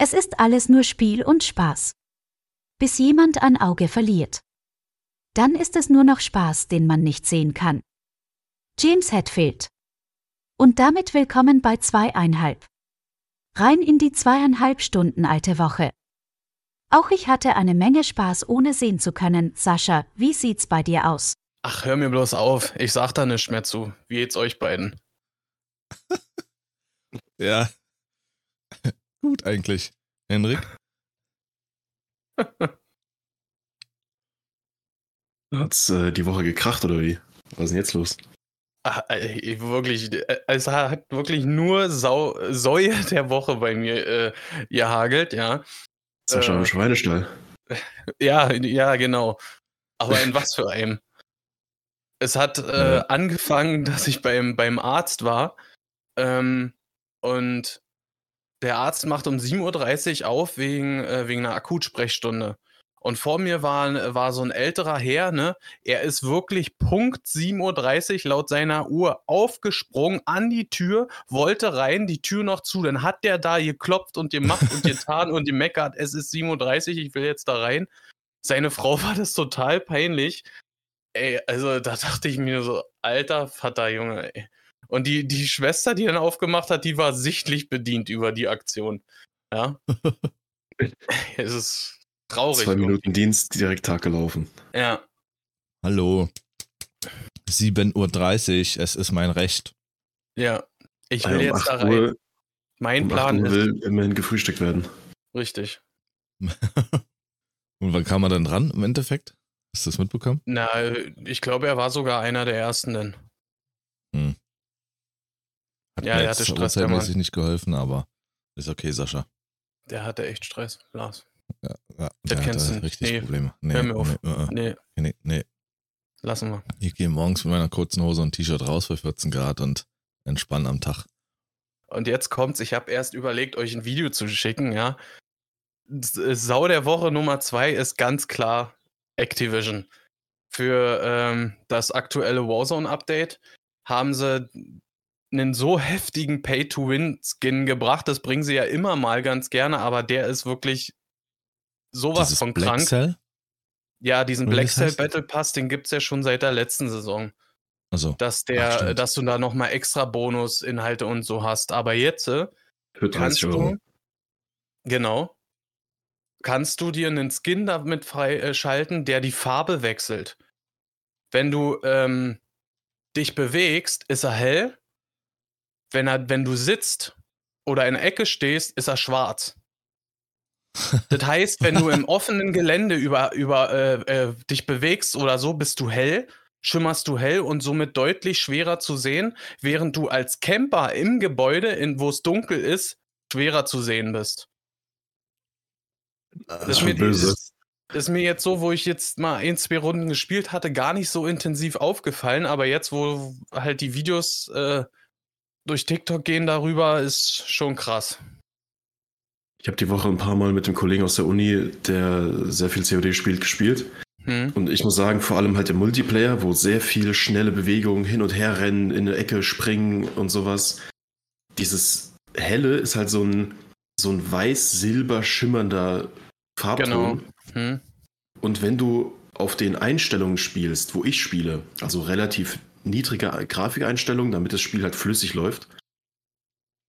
Es ist alles nur Spiel und Spaß. Bis jemand ein Auge verliert. Dann ist es nur noch Spaß, den man nicht sehen kann. James Hetfield. Und damit willkommen bei zweieinhalb. Rein in die zweieinhalb Stunden alte Woche. Auch ich hatte eine Menge Spaß, ohne sehen zu können. Sascha, wie sieht's bei dir aus? Ach, hör mir bloß auf. Ich sag da nichts mehr zu. Wie geht's euch beiden? ja. Gut eigentlich. Henrik? Hat's äh, die Woche gekracht oder wie? Was ist denn jetzt los? Ach, äh, wirklich, äh, es hat wirklich nur Sau, Säue der Woche bei mir äh, gehagelt, ja. Sascha äh, im Schweinestall. Ja, ja, genau. Aber in was für einem? Es hat äh, ja. angefangen, dass ich beim, beim Arzt war ähm, und der Arzt macht um 7.30 Uhr auf wegen, äh, wegen einer Akutsprechstunde. Und vor mir war, war so ein älterer Herr, ne? Er ist wirklich Punkt 7.30 Uhr laut seiner Uhr aufgesprungen an die Tür, wollte rein, die Tür noch zu. Dann hat der da geklopft und gemacht und getan und gemeckert. Es ist 7.30 Uhr, ich will jetzt da rein. Seine Frau war das total peinlich. Ey, also da dachte ich mir so, alter Vater, Junge, ey. Und die, die Schwester, die dann aufgemacht hat, die war sichtlich bedient über die Aktion. Ja. es ist traurig. Zwei Minuten Dienst, direkt Tag gelaufen. Ja. Hallo. 7.30 Uhr, es ist mein Recht. Ja. Ich will ja, um jetzt da rein. Uhr, mein um Plan ist. will immerhin gefrühstückt werden. Richtig. Und wann kam er dann dran im Endeffekt? Hast du das mitbekommen? Na, ich glaube, er war sogar einer der ersten denn. Hat ja, er hatte Stress. Der Mann. nicht geholfen, aber ist okay, Sascha. Der hatte echt Stress, Lars. Ja, ja der, der kennst du richtig nee, Probleme. Nee, hör mir auf. Nee, uh, nee. nee, nee. Lassen wir. Ich gehe morgens mit meiner kurzen Hose und T-Shirt raus für 14 Grad und entspanne am Tag. Und jetzt kommt's, ich habe erst überlegt, euch ein Video zu schicken, ja. Sau der Woche Nummer zwei ist ganz klar Activision. Für ähm, das aktuelle Warzone-Update haben sie einen so heftigen Pay-to-Win-Skin gebracht. Das bringen sie ja immer mal ganz gerne, aber der ist wirklich sowas Dieses von Black krank. Cell? Ja, diesen Oder Black Cell Battle Pass, den gibt es ja schon seit der letzten Saison. Also, dass der, Ach, dass du da nochmal extra Bonusinhalte und so hast. Aber jetzt äh, kannst du, genau, kannst du dir einen Skin damit freischalten, der die Farbe wechselt. Wenn du ähm, dich bewegst, ist er hell wenn, er, wenn du sitzt oder in der Ecke stehst, ist er schwarz. das heißt, wenn du im offenen Gelände über, über äh, äh, dich bewegst oder so, bist du hell, schimmerst du hell und somit deutlich schwerer zu sehen, während du als Camper im Gebäude, in, wo es dunkel ist, schwerer zu sehen bist. Das, ist, mir. Ist, ist mir jetzt so, wo ich jetzt mal ein, zwei Runden gespielt hatte, gar nicht so intensiv aufgefallen, aber jetzt, wo halt die Videos äh, durch TikTok gehen darüber ist schon krass. Ich habe die Woche ein paar Mal mit dem Kollegen aus der Uni, der sehr viel COD spielt, gespielt. Hm. Und ich muss sagen, vor allem halt im Multiplayer, wo sehr viel schnelle Bewegungen hin und her rennen, in eine Ecke springen und sowas. Dieses helle ist halt so ein, so ein weiß-silber schimmernder Farbton. Genau. Hm. Und wenn du auf den Einstellungen spielst, wo ich spiele, also relativ niedrige Grafikeinstellungen, damit das Spiel halt flüssig läuft.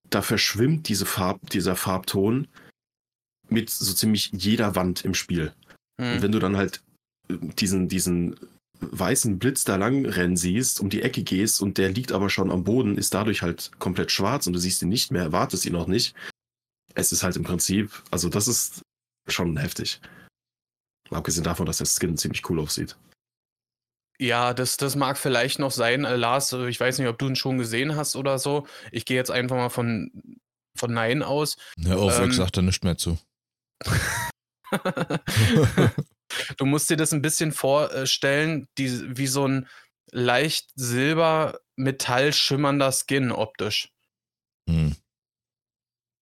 Da verschwimmt diese Farb, dieser Farbton mit so ziemlich jeder Wand im Spiel. Mhm. Und wenn du dann halt äh, diesen, diesen weißen Blitz da lang rennen siehst, um die Ecke gehst und der liegt aber schon am Boden, ist dadurch halt komplett schwarz und du siehst ihn nicht mehr, erwartest ihn auch nicht. Es ist halt im Prinzip, also das ist schon heftig. Abgesehen davon, dass der Skin ziemlich cool aussieht. Ja, das, das mag vielleicht noch sein, äh, Lars. Äh, ich weiß nicht, ob du ihn schon gesehen hast oder so. Ich gehe jetzt einfach mal von, von Nein aus. Hör auf, ähm, ich sag da nicht mehr zu. du musst dir das ein bisschen vorstellen, die, wie so ein leicht silber-metall schimmernder Skin optisch. Hm.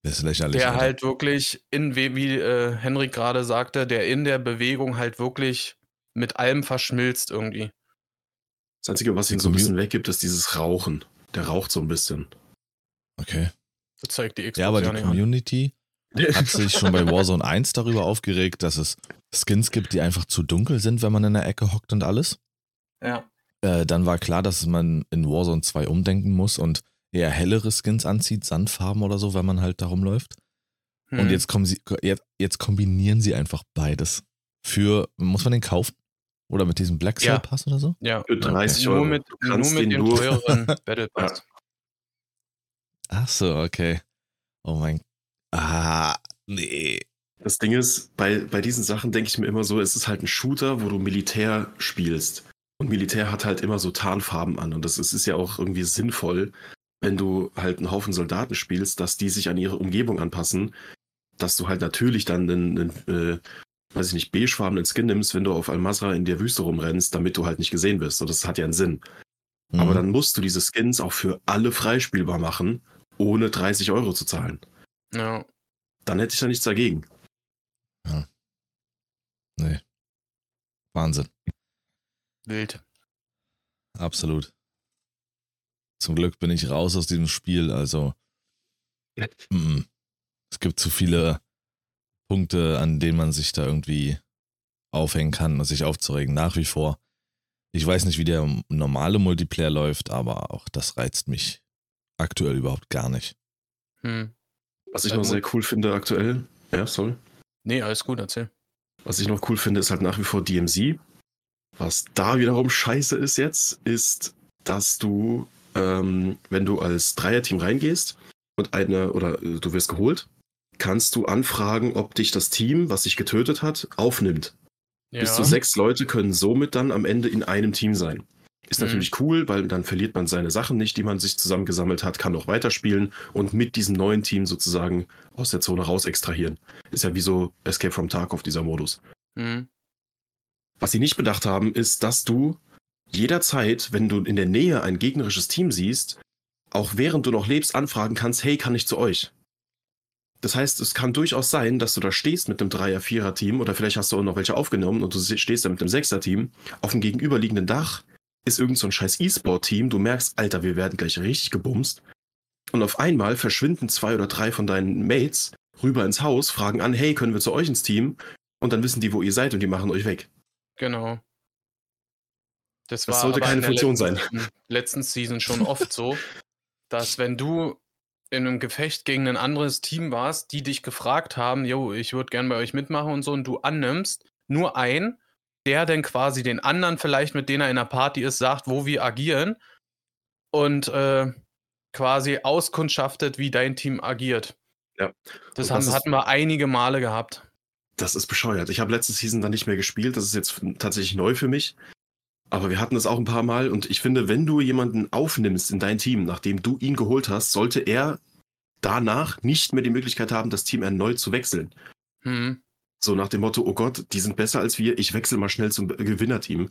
Das ist lächerlich. Der Alter. halt wirklich in, wie, wie äh, Henrik gerade sagte, der in der Bewegung halt wirklich mit allem verschmilzt irgendwie. Das Einzige, was ihn so ein bisschen weggibt, ist dieses Rauchen. Der raucht so ein bisschen. Okay. Das zeigt die Xbox Ja, aber die Community hat sich schon bei Warzone 1 darüber aufgeregt, dass es Skins gibt, die einfach zu dunkel sind, wenn man in der Ecke hockt und alles. Ja. Äh, dann war klar, dass man in Warzone 2 umdenken muss und eher hellere Skins anzieht, Sandfarben oder so, wenn man halt da rumläuft. Hm. Und jetzt, kommen sie, jetzt, jetzt kombinieren sie einfach beides. Für, muss man den kaufen? Oder mit diesem Black Cell Pass oder so? Ja, für 30 okay. Euro. Nur mit, nur mit dem teuren Battle Pass. Ach so, okay. Oh mein. Ah, nee. Das Ding ist, bei, bei diesen Sachen denke ich mir immer so, es ist halt ein Shooter, wo du Militär spielst. Und Militär hat halt immer so Tarnfarben an. Und das ist, ist ja auch irgendwie sinnvoll, wenn du halt einen Haufen Soldaten spielst, dass die sich an ihre Umgebung anpassen, dass du halt natürlich dann einen, einen äh, weiß ich nicht, beigefarbenen Skin nimmst, wenn du auf Al-Masra in der Wüste rumrennst, damit du halt nicht gesehen wirst. Und das hat ja einen Sinn. Mhm. Aber dann musst du diese Skins auch für alle freispielbar machen, ohne 30 Euro zu zahlen. Ja. Dann hätte ich da nichts dagegen. Ja. Nee. Wahnsinn. Wild. Absolut. Zum Glück bin ich raus aus diesem Spiel, also. Mm, es gibt zu viele Punkte, an denen man sich da irgendwie aufhängen kann und sich aufzuregen. Nach wie vor. Ich weiß nicht, wie der normale Multiplayer läuft, aber auch das reizt mich aktuell überhaupt gar nicht. Hm. Was ich noch sehr cool finde aktuell, ja, sorry. Nee, alles gut, erzähl. Was ich noch cool finde, ist halt nach wie vor DMZ. Was da wiederum scheiße ist jetzt, ist, dass du, ähm, wenn du als Dreierteam reingehst und eine, oder äh, du wirst geholt, kannst du anfragen, ob dich das Team, was sich getötet hat, aufnimmt. Ja. Bis zu sechs Leute können somit dann am Ende in einem Team sein. Ist mhm. natürlich cool, weil dann verliert man seine Sachen nicht, die man sich zusammengesammelt hat, kann noch weiterspielen und mit diesem neuen Team sozusagen aus der Zone raus extrahieren. Ist ja wie so Escape from Tarkov, dieser Modus. Mhm. Was sie nicht bedacht haben, ist, dass du jederzeit, wenn du in der Nähe ein gegnerisches Team siehst, auch während du noch lebst, anfragen kannst, hey, kann ich zu euch? Das heißt, es kann durchaus sein, dass du da stehst mit einem Dreier-, Vierer-Team oder vielleicht hast du auch noch welche aufgenommen und du stehst da mit einem Sechser-Team. Auf dem gegenüberliegenden Dach ist irgend so ein scheiß E-Sport-Team. Du merkst, Alter, wir werden gleich richtig gebumst. Und auf einmal verschwinden zwei oder drei von deinen Mates rüber ins Haus, fragen an, hey, können wir zu euch ins Team? Und dann wissen die, wo ihr seid und die machen euch weg. Genau. Das, das sollte keine Funktion letzten, sein. Letzten Season schon oft so, dass wenn du in einem Gefecht gegen ein anderes Team warst, die dich gefragt haben, yo, ich würde gern bei euch mitmachen und so, und du annimmst, nur ein, der dann quasi den anderen vielleicht, mit denen er in der Party ist, sagt, wo wir agieren und äh, quasi auskundschaftet, wie dein Team agiert. Ja. Das, das haben, hatten wir einige Male gehabt. Das ist bescheuert. Ich habe letzte Season dann nicht mehr gespielt. Das ist jetzt tatsächlich neu für mich. Aber wir hatten das auch ein paar Mal und ich finde, wenn du jemanden aufnimmst in dein Team, nachdem du ihn geholt hast, sollte er danach nicht mehr die Möglichkeit haben, das Team erneut zu wechseln. Hm. So nach dem Motto, oh Gott, die sind besser als wir, ich wechsle mal schnell zum Gewinnerteam,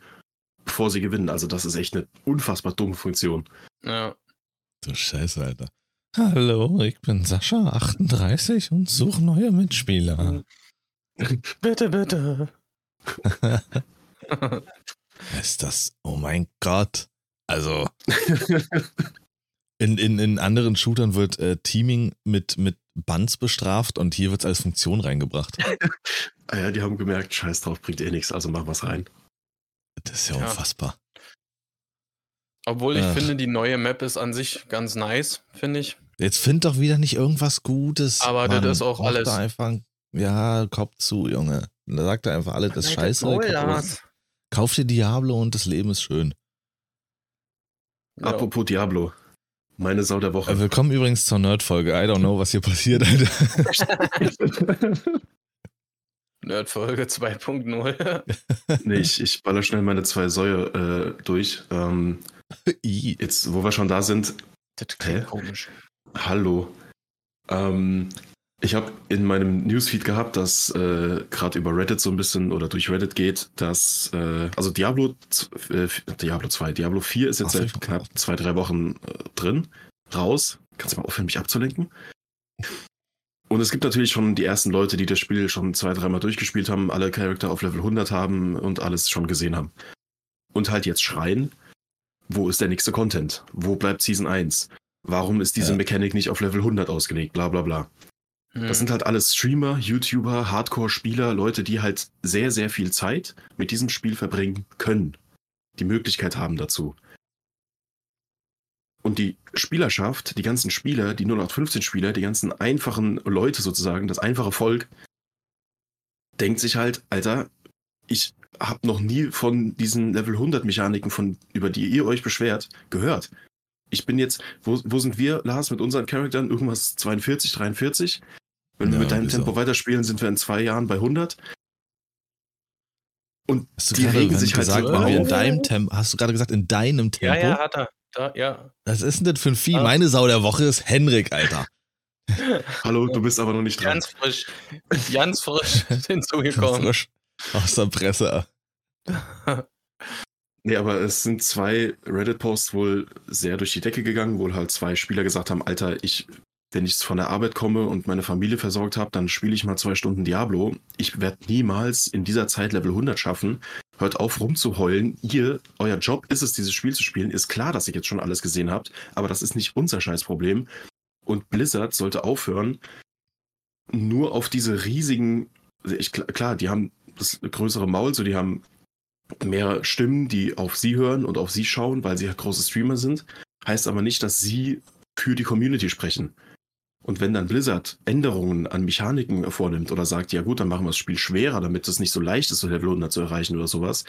bevor sie gewinnen. Also das ist echt eine unfassbar dumme Funktion. Ja. Du Scheiße, Alter. Hallo, ich bin Sascha, 38 und suche neue Mitspieler. bitte, bitte. ist das, oh mein Gott. Also, in, in, in anderen Shootern wird äh, Teaming mit, mit Buns bestraft und hier wird es als Funktion reingebracht. ah ja, die haben gemerkt, scheiß drauf, bringt eh nichts, also machen wir es rein. Das ist ja, ja. unfassbar. Obwohl ich Ach. finde, die neue Map ist an sich ganz nice, finde ich. Jetzt find doch wieder nicht irgendwas Gutes. Aber Mann, das ist auch alles. Da einfach, ja, Kopf zu, Junge. Da sagt er einfach alles, das ist scheiße. Kauf dir Diablo und das Leben ist schön. Ja. Apropos Diablo. Meine Sau der Woche. Willkommen übrigens zur Nerd-Folge. I don't know, was hier passiert, Alter. Nerd-Folge 2.0. nee, ich, ich baller schnell meine zwei Säue äh, durch. Ähm, jetzt, wo wir schon da sind. Das klingt komisch. Hallo. Ähm, ich habe in meinem Newsfeed gehabt, dass äh, gerade über Reddit so ein bisschen oder durch Reddit geht, dass äh, also Diablo äh, Diablo 2, Diablo 4 ist jetzt Ach, seit knapp zwei, drei Wochen äh, drin, raus. Kannst du mal aufhören, mich abzulenken? Und es gibt natürlich schon die ersten Leute, die das Spiel schon zwei, dreimal durchgespielt haben, alle Charakter auf Level 100 haben und alles schon gesehen haben. Und halt jetzt schreien, wo ist der nächste Content? Wo bleibt Season 1? Warum ist diese ja. Mechanik nicht auf Level 100 ausgelegt? Bla bla bla. Das sind halt alles Streamer, YouTuber, Hardcore-Spieler, Leute, die halt sehr, sehr viel Zeit mit diesem Spiel verbringen können. Die Möglichkeit haben dazu. Und die Spielerschaft, die ganzen Spieler, die 0815 Spieler, die ganzen einfachen Leute sozusagen, das einfache Volk, denkt sich halt, Alter, ich habe noch nie von diesen Level 100 Mechaniken, über die ihr euch beschwert, gehört. Ich bin jetzt, wo, wo sind wir, Lars, mit unseren Charakteren? Irgendwas 42, 43? Wenn ja, wir mit deinem Tempo weiterspielen, sind wir in zwei Jahren bei 100. Und hast die regen sich halt gesagt, so wenn wir in deinem Tempo, hast du gerade gesagt, in deinem Tempo? Ja, ja, hat er. Da, ja. Was ist denn das für ein Vieh? Ah. Meine Sau der Woche ist Henrik, Alter. Hallo, du bist aber noch nicht dran. Ganz frisch. Ganz frisch hinzugekommen. frisch. Aus der Presse. nee, aber es sind zwei Reddit-Posts wohl sehr durch die Decke gegangen, wo halt zwei Spieler gesagt haben, Alter, ich wenn ich von der Arbeit komme und meine Familie versorgt habe, dann spiele ich mal zwei Stunden Diablo. Ich werde niemals in dieser Zeit Level 100 schaffen. Hört auf rumzuheulen. Ihr, euer Job ist es, dieses Spiel zu spielen. Ist klar, dass ihr jetzt schon alles gesehen habt, aber das ist nicht unser Scheißproblem. Und Blizzard sollte aufhören, nur auf diese riesigen, ich, klar, die haben das größere Maul, so die haben mehr Stimmen, die auf sie hören und auf sie schauen, weil sie ja große Streamer sind. Heißt aber nicht, dass sie für die Community sprechen. Und wenn dann Blizzard Änderungen an Mechaniken vornimmt oder sagt, ja gut, dann machen wir das Spiel schwerer, damit es nicht so leicht ist, so Level 100 zu erreichen oder sowas,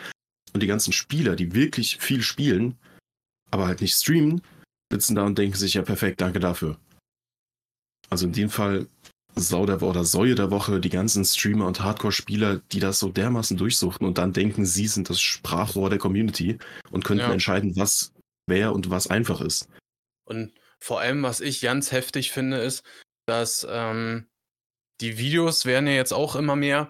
und die ganzen Spieler, die wirklich viel spielen, aber halt nicht streamen, sitzen da und denken sich, ja perfekt, danke dafür. Also in dem Fall Sau der Woche oder Säue der Woche, die ganzen Streamer und Hardcore-Spieler, die das so dermaßen durchsuchten und dann denken, sie sind das Sprachrohr der Community und könnten ja. entscheiden, was wer und was einfach ist. Und vor allem, was ich ganz heftig finde, ist, dass ähm, die Videos werden ja jetzt auch immer mehr,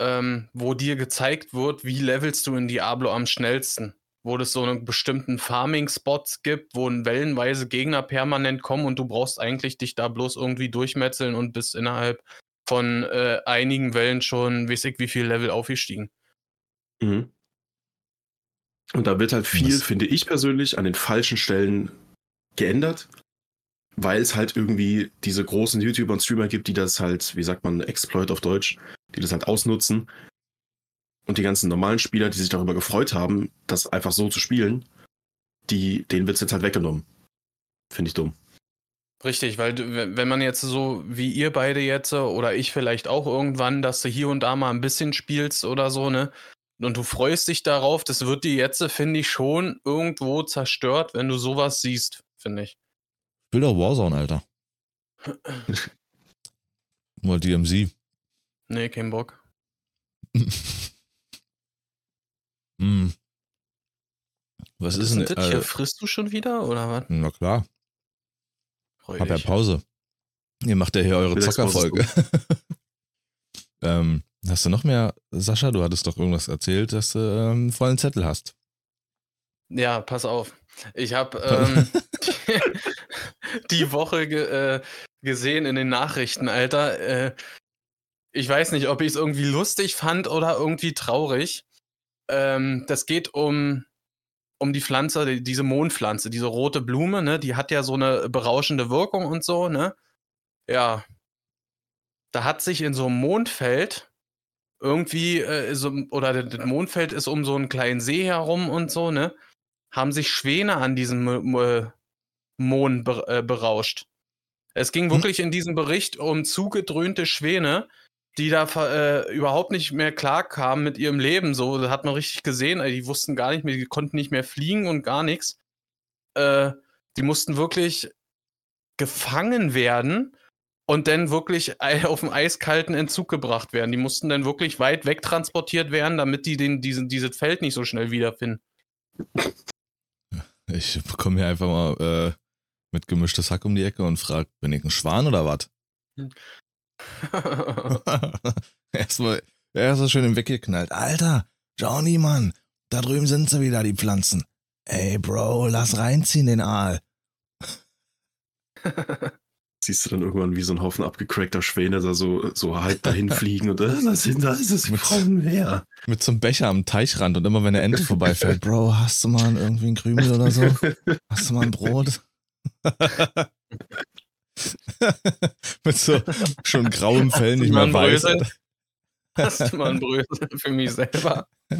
ähm, wo dir gezeigt wird, wie levelst du in Diablo am schnellsten. Wo es so einen bestimmten Farming-Spots gibt, wo wellenweise Gegner permanent kommen und du brauchst eigentlich dich da bloß irgendwie durchmetzeln und bist innerhalb von äh, einigen Wellen schon, weiß ich, wie viel Level aufgestiegen. Mhm. Und da wird halt viel, Was? finde ich persönlich, an den falschen Stellen geändert, weil es halt irgendwie diese großen YouTuber und Streamer gibt, die das halt, wie sagt man, Exploit auf Deutsch, die das halt ausnutzen. Und die ganzen normalen Spieler, die sich darüber gefreut haben, das einfach so zu spielen, die, denen wird es jetzt halt weggenommen. Finde ich dumm. Richtig, weil wenn man jetzt so wie ihr beide jetzt oder ich vielleicht auch irgendwann, dass du hier und da mal ein bisschen spielst oder so, ne? Und du freust dich darauf, das wird dir jetzt, finde ich, schon irgendwo zerstört, wenn du sowas siehst finde ich. Ich will doch Warzone, Alter. Mal DMZ. Nee, kein Bock. mm. Was, was ist denn das? Äh, frisst du schon wieder oder was? Na klar. Freu Hab ja Pause. Ihr macht ja hier eure Zockerfolge. ähm, hast du noch mehr, Sascha? Du hattest doch irgendwas erzählt, dass du ähm, vollen Zettel hast. Ja, pass auf. Ich habe ähm, die Woche ge äh, gesehen in den Nachrichten, Alter. Äh, ich weiß nicht, ob ich es irgendwie lustig fand oder irgendwie traurig. Ähm, das geht um, um die Pflanze, die, diese Mondpflanze, diese rote Blume, ne? Die hat ja so eine berauschende Wirkung und so, ne? Ja. Da hat sich in so einem Mondfeld irgendwie, äh, so, oder das Mondfeld ist um so einen kleinen See herum und so, ne? haben sich Schwäne an diesem Mond äh, berauscht. Es ging hm. wirklich in diesem Bericht um zugedröhnte Schwäne, die da äh, überhaupt nicht mehr klar kamen mit ihrem Leben. So, das hat man richtig gesehen. Also, die wussten gar nicht mehr, die konnten nicht mehr fliegen und gar nichts. Äh, die mussten wirklich gefangen werden und dann wirklich auf einen eiskalten Entzug gebracht werden. Die mussten dann wirklich weit weg transportiert werden, damit die den, diesen, dieses Feld nicht so schnell wiederfinden. Ich komme hier einfach mal äh, mit gemischtes Hack um die Ecke und frage, bin ich ein Schwan oder was? erstmal, erstmal schön im weggeknallt. Alter, Johnny, Mann, da drüben sind sie wieder, die Pflanzen. Ey, Bro, lass reinziehen den Aal. siehst du dann irgendwann wie so ein Haufen abgecrackter Schwäne da so, so halb dahin fliegen und äh, da sind da ist es, wir brauchen mehr. Mit so einem Becher am Teichrand und immer wenn der Ente vorbeifällt, Bro, hast du mal irgendwie ein Krümel oder so? Hast du mal ein Brot? Mit so schon grauem Fell nicht mehr weiß. Hast du mal ein Brösel für mich selber?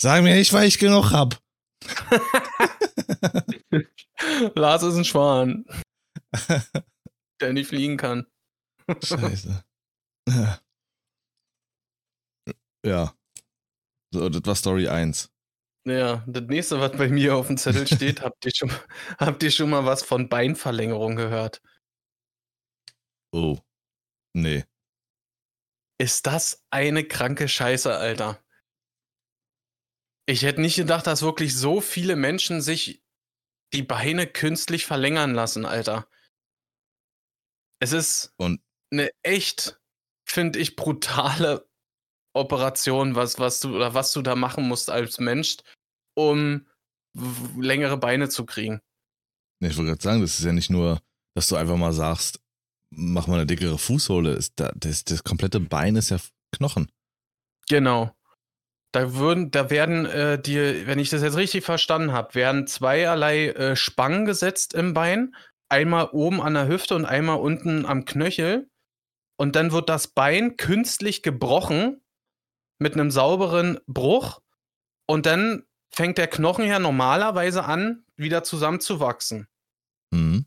Sag mir nicht, weil ich genug hab. Lars ist ein Schwan. der nicht fliegen kann. Scheiße. Ja. So, das war Story 1. Ja, das nächste, was bei mir auf dem Zettel steht, habt ihr schon, habt ihr schon mal was von Beinverlängerung gehört? Oh. Nee. Ist das eine kranke Scheiße, Alter? Ich hätte nicht gedacht, dass wirklich so viele Menschen sich die Beine künstlich verlängern lassen, Alter. Es ist Und eine echt, finde ich, brutale Operation, was, was du oder was du da machen musst als Mensch, um längere Beine zu kriegen. Ich wollte gerade sagen, das ist ja nicht nur, dass du einfach mal sagst, mach mal eine dickere Fußsohle. Das, das, das komplette Bein ist ja Knochen. Genau. Da würden, da werden äh, dir, wenn ich das jetzt richtig verstanden habe, werden zweierlei äh, Spangen gesetzt im Bein. Einmal oben an der Hüfte und einmal unten am Knöchel. Und dann wird das Bein künstlich gebrochen mit einem sauberen Bruch. Und dann fängt der Knochen ja normalerweise an, wieder zusammenzuwachsen. Mhm.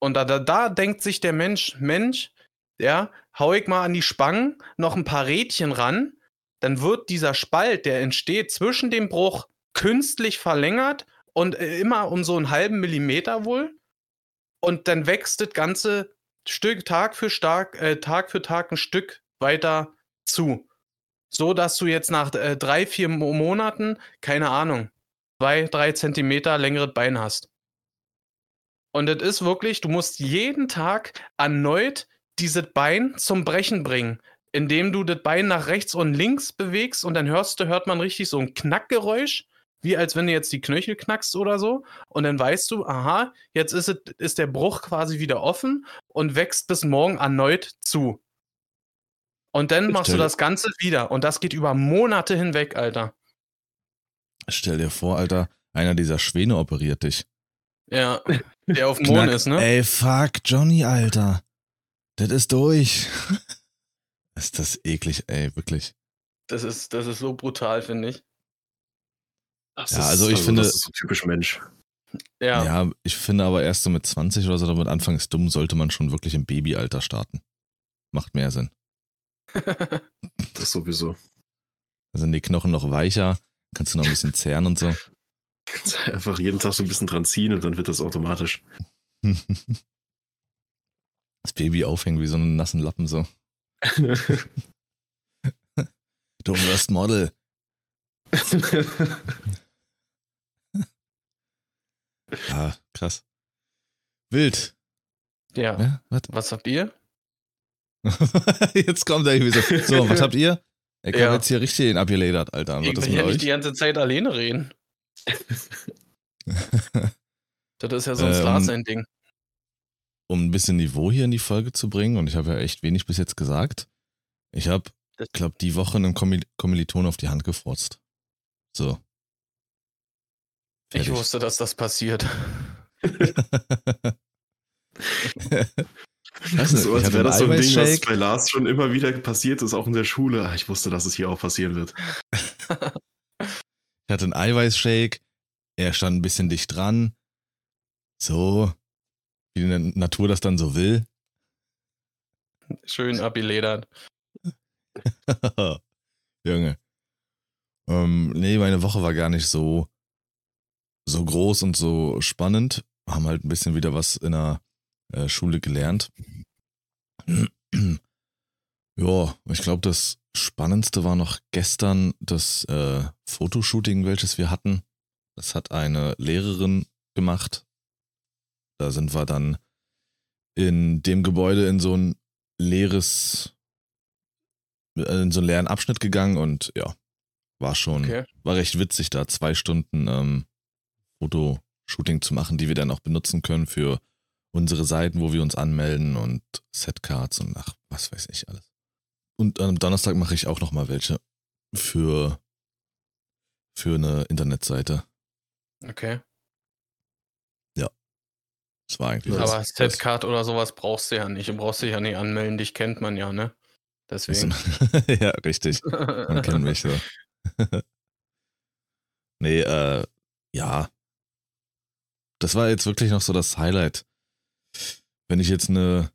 Und da, da, da denkt sich der Mensch, Mensch, ja, hau ich mal an die Spangen noch ein paar Rädchen ran, dann wird dieser Spalt, der entsteht zwischen dem Bruch, künstlich verlängert und äh, immer um so einen halben Millimeter wohl. Und dann wächst das ganze Stück Tag für Tag, äh, Tag für Tag ein Stück weiter zu. So dass du jetzt nach äh, drei, vier Monaten, keine Ahnung, zwei, drei Zentimeter längeres Bein hast. Und das ist wirklich, du musst jeden Tag erneut dieses Bein zum Brechen bringen, indem du das Bein nach rechts und links bewegst und dann hörst du, hört man richtig so ein Knackgeräusch, wie als wenn du jetzt die Knöchel knackst oder so. Und dann weißt du, aha, jetzt ist, es, ist der Bruch quasi wieder offen und wächst bis morgen erneut zu. Und dann machst du das Ganze wieder. Und das geht über Monate hinweg, Alter. Stell dir vor, Alter, einer dieser Schwäne operiert dich. Ja, der auf dem Mond ist, ne? Ey, fuck, Johnny, Alter. Das ist durch. ist das eklig, ey, wirklich. Das ist, das ist so brutal, finde ich. Das ja, ist, also ich also finde. Das ist so typisch Mensch. Ja. ja, ich finde aber erst so mit 20 oder so, damit Anfang ist dumm, sollte man schon wirklich im Babyalter starten. Macht mehr Sinn. Das sowieso. Da sind die Knochen noch weicher, kannst du noch ein bisschen zehren und so. Einfach jeden Tag so ein bisschen dran ziehen und dann wird das automatisch. Das Baby aufhängen wie so einen nassen Lappen so. du wirst Model. ja, krass. Wild. Ja. ja was? was habt ihr? jetzt kommt er irgendwie so. So, was habt ihr? Ich ja. habe jetzt hier richtig den abgeledert, Alter. Ich will ja nicht die ganze Zeit alleine reden. das ist ja sonst ähm, Lars sein Ding. Um ein bisschen Niveau hier in die Folge zu bringen, und ich habe ja echt wenig bis jetzt gesagt, ich habe, ich glaube, die Woche einen Kommiliton auf die Hand gefurzt. So. Fertig. Ich wusste, dass das passiert. Weiß nicht, so, als wäre das so ein Ding, was bei Lars schon immer wieder passiert ist, auch in der Schule. Ah, ich wusste, dass es hier auch passieren wird. ich hatte einen Eiweißshake, er stand ein bisschen dicht dran. So, wie die Natur das dann so will. Schön abgeledert. Junge. Ähm, nee, meine Woche war gar nicht so, so groß und so spannend. Haben halt ein bisschen wieder was in der äh, Schule gelernt. ja, ich glaube, das Spannendste war noch gestern das äh, Fotoshooting, welches wir hatten. Das hat eine Lehrerin gemacht. Da sind wir dann in dem Gebäude in so ein leeres, äh, in so einen leeren Abschnitt gegangen und ja, war schon, okay. war recht witzig, da zwei Stunden ähm, Fotoshooting zu machen, die wir dann auch benutzen können für unsere Seiten, wo wir uns anmelden und Setcards und ach, was weiß ich alles. Und am Donnerstag mache ich auch nochmal welche für, für eine Internetseite. Okay. Ja. Das war eigentlich. Aber Setcard oder sowas brauchst du ja nicht. Du brauchst dich ja nicht anmelden, dich kennt man ja, ne? Deswegen. ja, richtig. Man kennt mich so. nee, äh, ja. Das war jetzt wirklich noch so das Highlight. Wenn ich jetzt eine,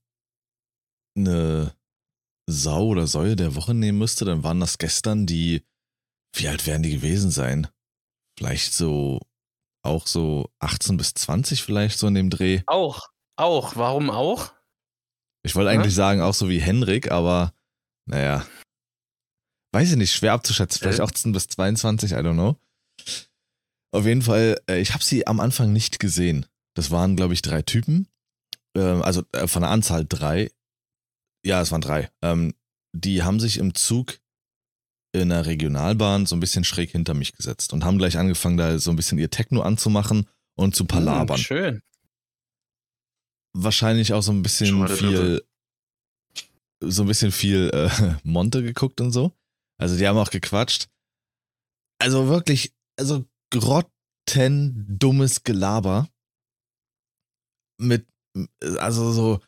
eine Sau oder Säue der Woche nehmen müsste, dann waren das gestern die, wie alt werden die gewesen sein? Vielleicht so, auch so 18 bis 20 vielleicht so in dem Dreh. Auch, auch. Warum auch? Ich wollte eigentlich ja? sagen, auch so wie Henrik, aber naja. Weiß ich nicht, schwer abzuschätzen. Vielleicht 18 bis 22, I don't know. Auf jeden Fall, äh, ich habe sie am Anfang nicht gesehen. Das waren, glaube ich, drei Typen. Ähm, also äh, von der Anzahl drei. Ja, es waren drei. Ähm, die haben sich im Zug in der Regionalbahn so ein bisschen schräg hinter mich gesetzt und haben gleich angefangen, da so ein bisschen ihr Techno anzumachen und zu palabern. Hm, schön. Wahrscheinlich auch so ein bisschen viel so ein bisschen viel äh, Monte geguckt und so. Also die haben auch gequatscht. Also wirklich, also grottendummes Gelaber. Mit, also so,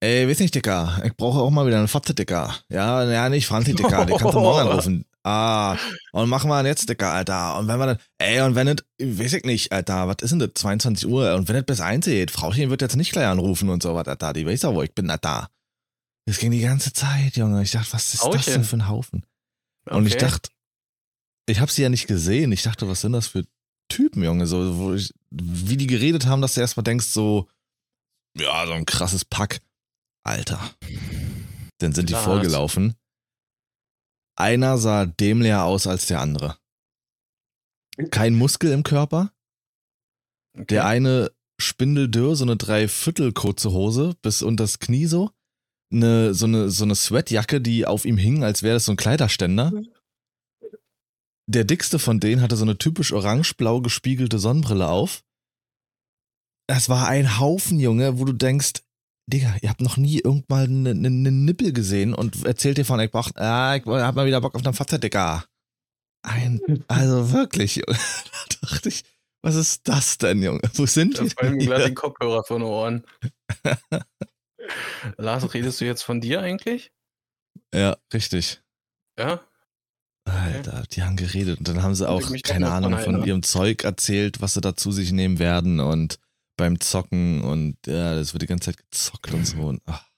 ey, weiß nicht, Dicker, ich brauche auch mal wieder eine Fotze, Dicker. Ja, ja, nicht Franzi, Dicker, die kannst du morgen anrufen. Ah, und machen wir jetzt, Dicker, Alter. Und wenn wir dann, ey, und wenn es, weiß ich nicht, Alter, was ist denn das, 22 Uhr? Und wenn es bis 1 geht, Frauchen wird jetzt nicht gleich anrufen und so was, Alter, die weiß ja, wo ich bin, Alter. Das ging die ganze Zeit, Junge. Ich dachte, was ist Auchen. das denn für ein Haufen? Okay. Und ich dachte, ich habe sie ja nicht gesehen. Ich dachte, was sind das für Typen, Junge? So, wo ich, wie die geredet haben, dass du erstmal denkst, so, ja, so ein krasses Pack. Alter. Dann sind die vorgelaufen. Einer sah dämlicher aus als der andere. Kein Muskel im Körper. Okay. Der eine spindeldürr, so eine dreiviertel kurze Hose bis unter das Knie so eine, so eine, so eine Sweatjacke, die auf ihm hing, als wäre das so ein Kleiderständer. Mhm. Der dickste von denen hatte so eine typisch orange-blau gespiegelte Sonnenbrille auf. Das war ein Haufen, Junge, wo du denkst, Digga, ihr habt noch nie irgendwann eine, eine, eine Nippel gesehen und erzählt dir von, ich brauch, ah, ich hab mal wieder Bock auf einen Fatzer, Digga. Ein, also wirklich, Junge. da dachte ich, was ist das denn, Junge? Wo sind wir? Vor allem gerade den Kopfhörer von den Ohren. Lars, redest du jetzt von dir eigentlich? Ja, richtig. Ja? Alter, die haben geredet und dann haben sie auch, keine Ahnung, von ihrem Zeug erzählt, was sie da zu sich nehmen werden und beim Zocken und ja, das wird die ganze Zeit gezockt und so und ach,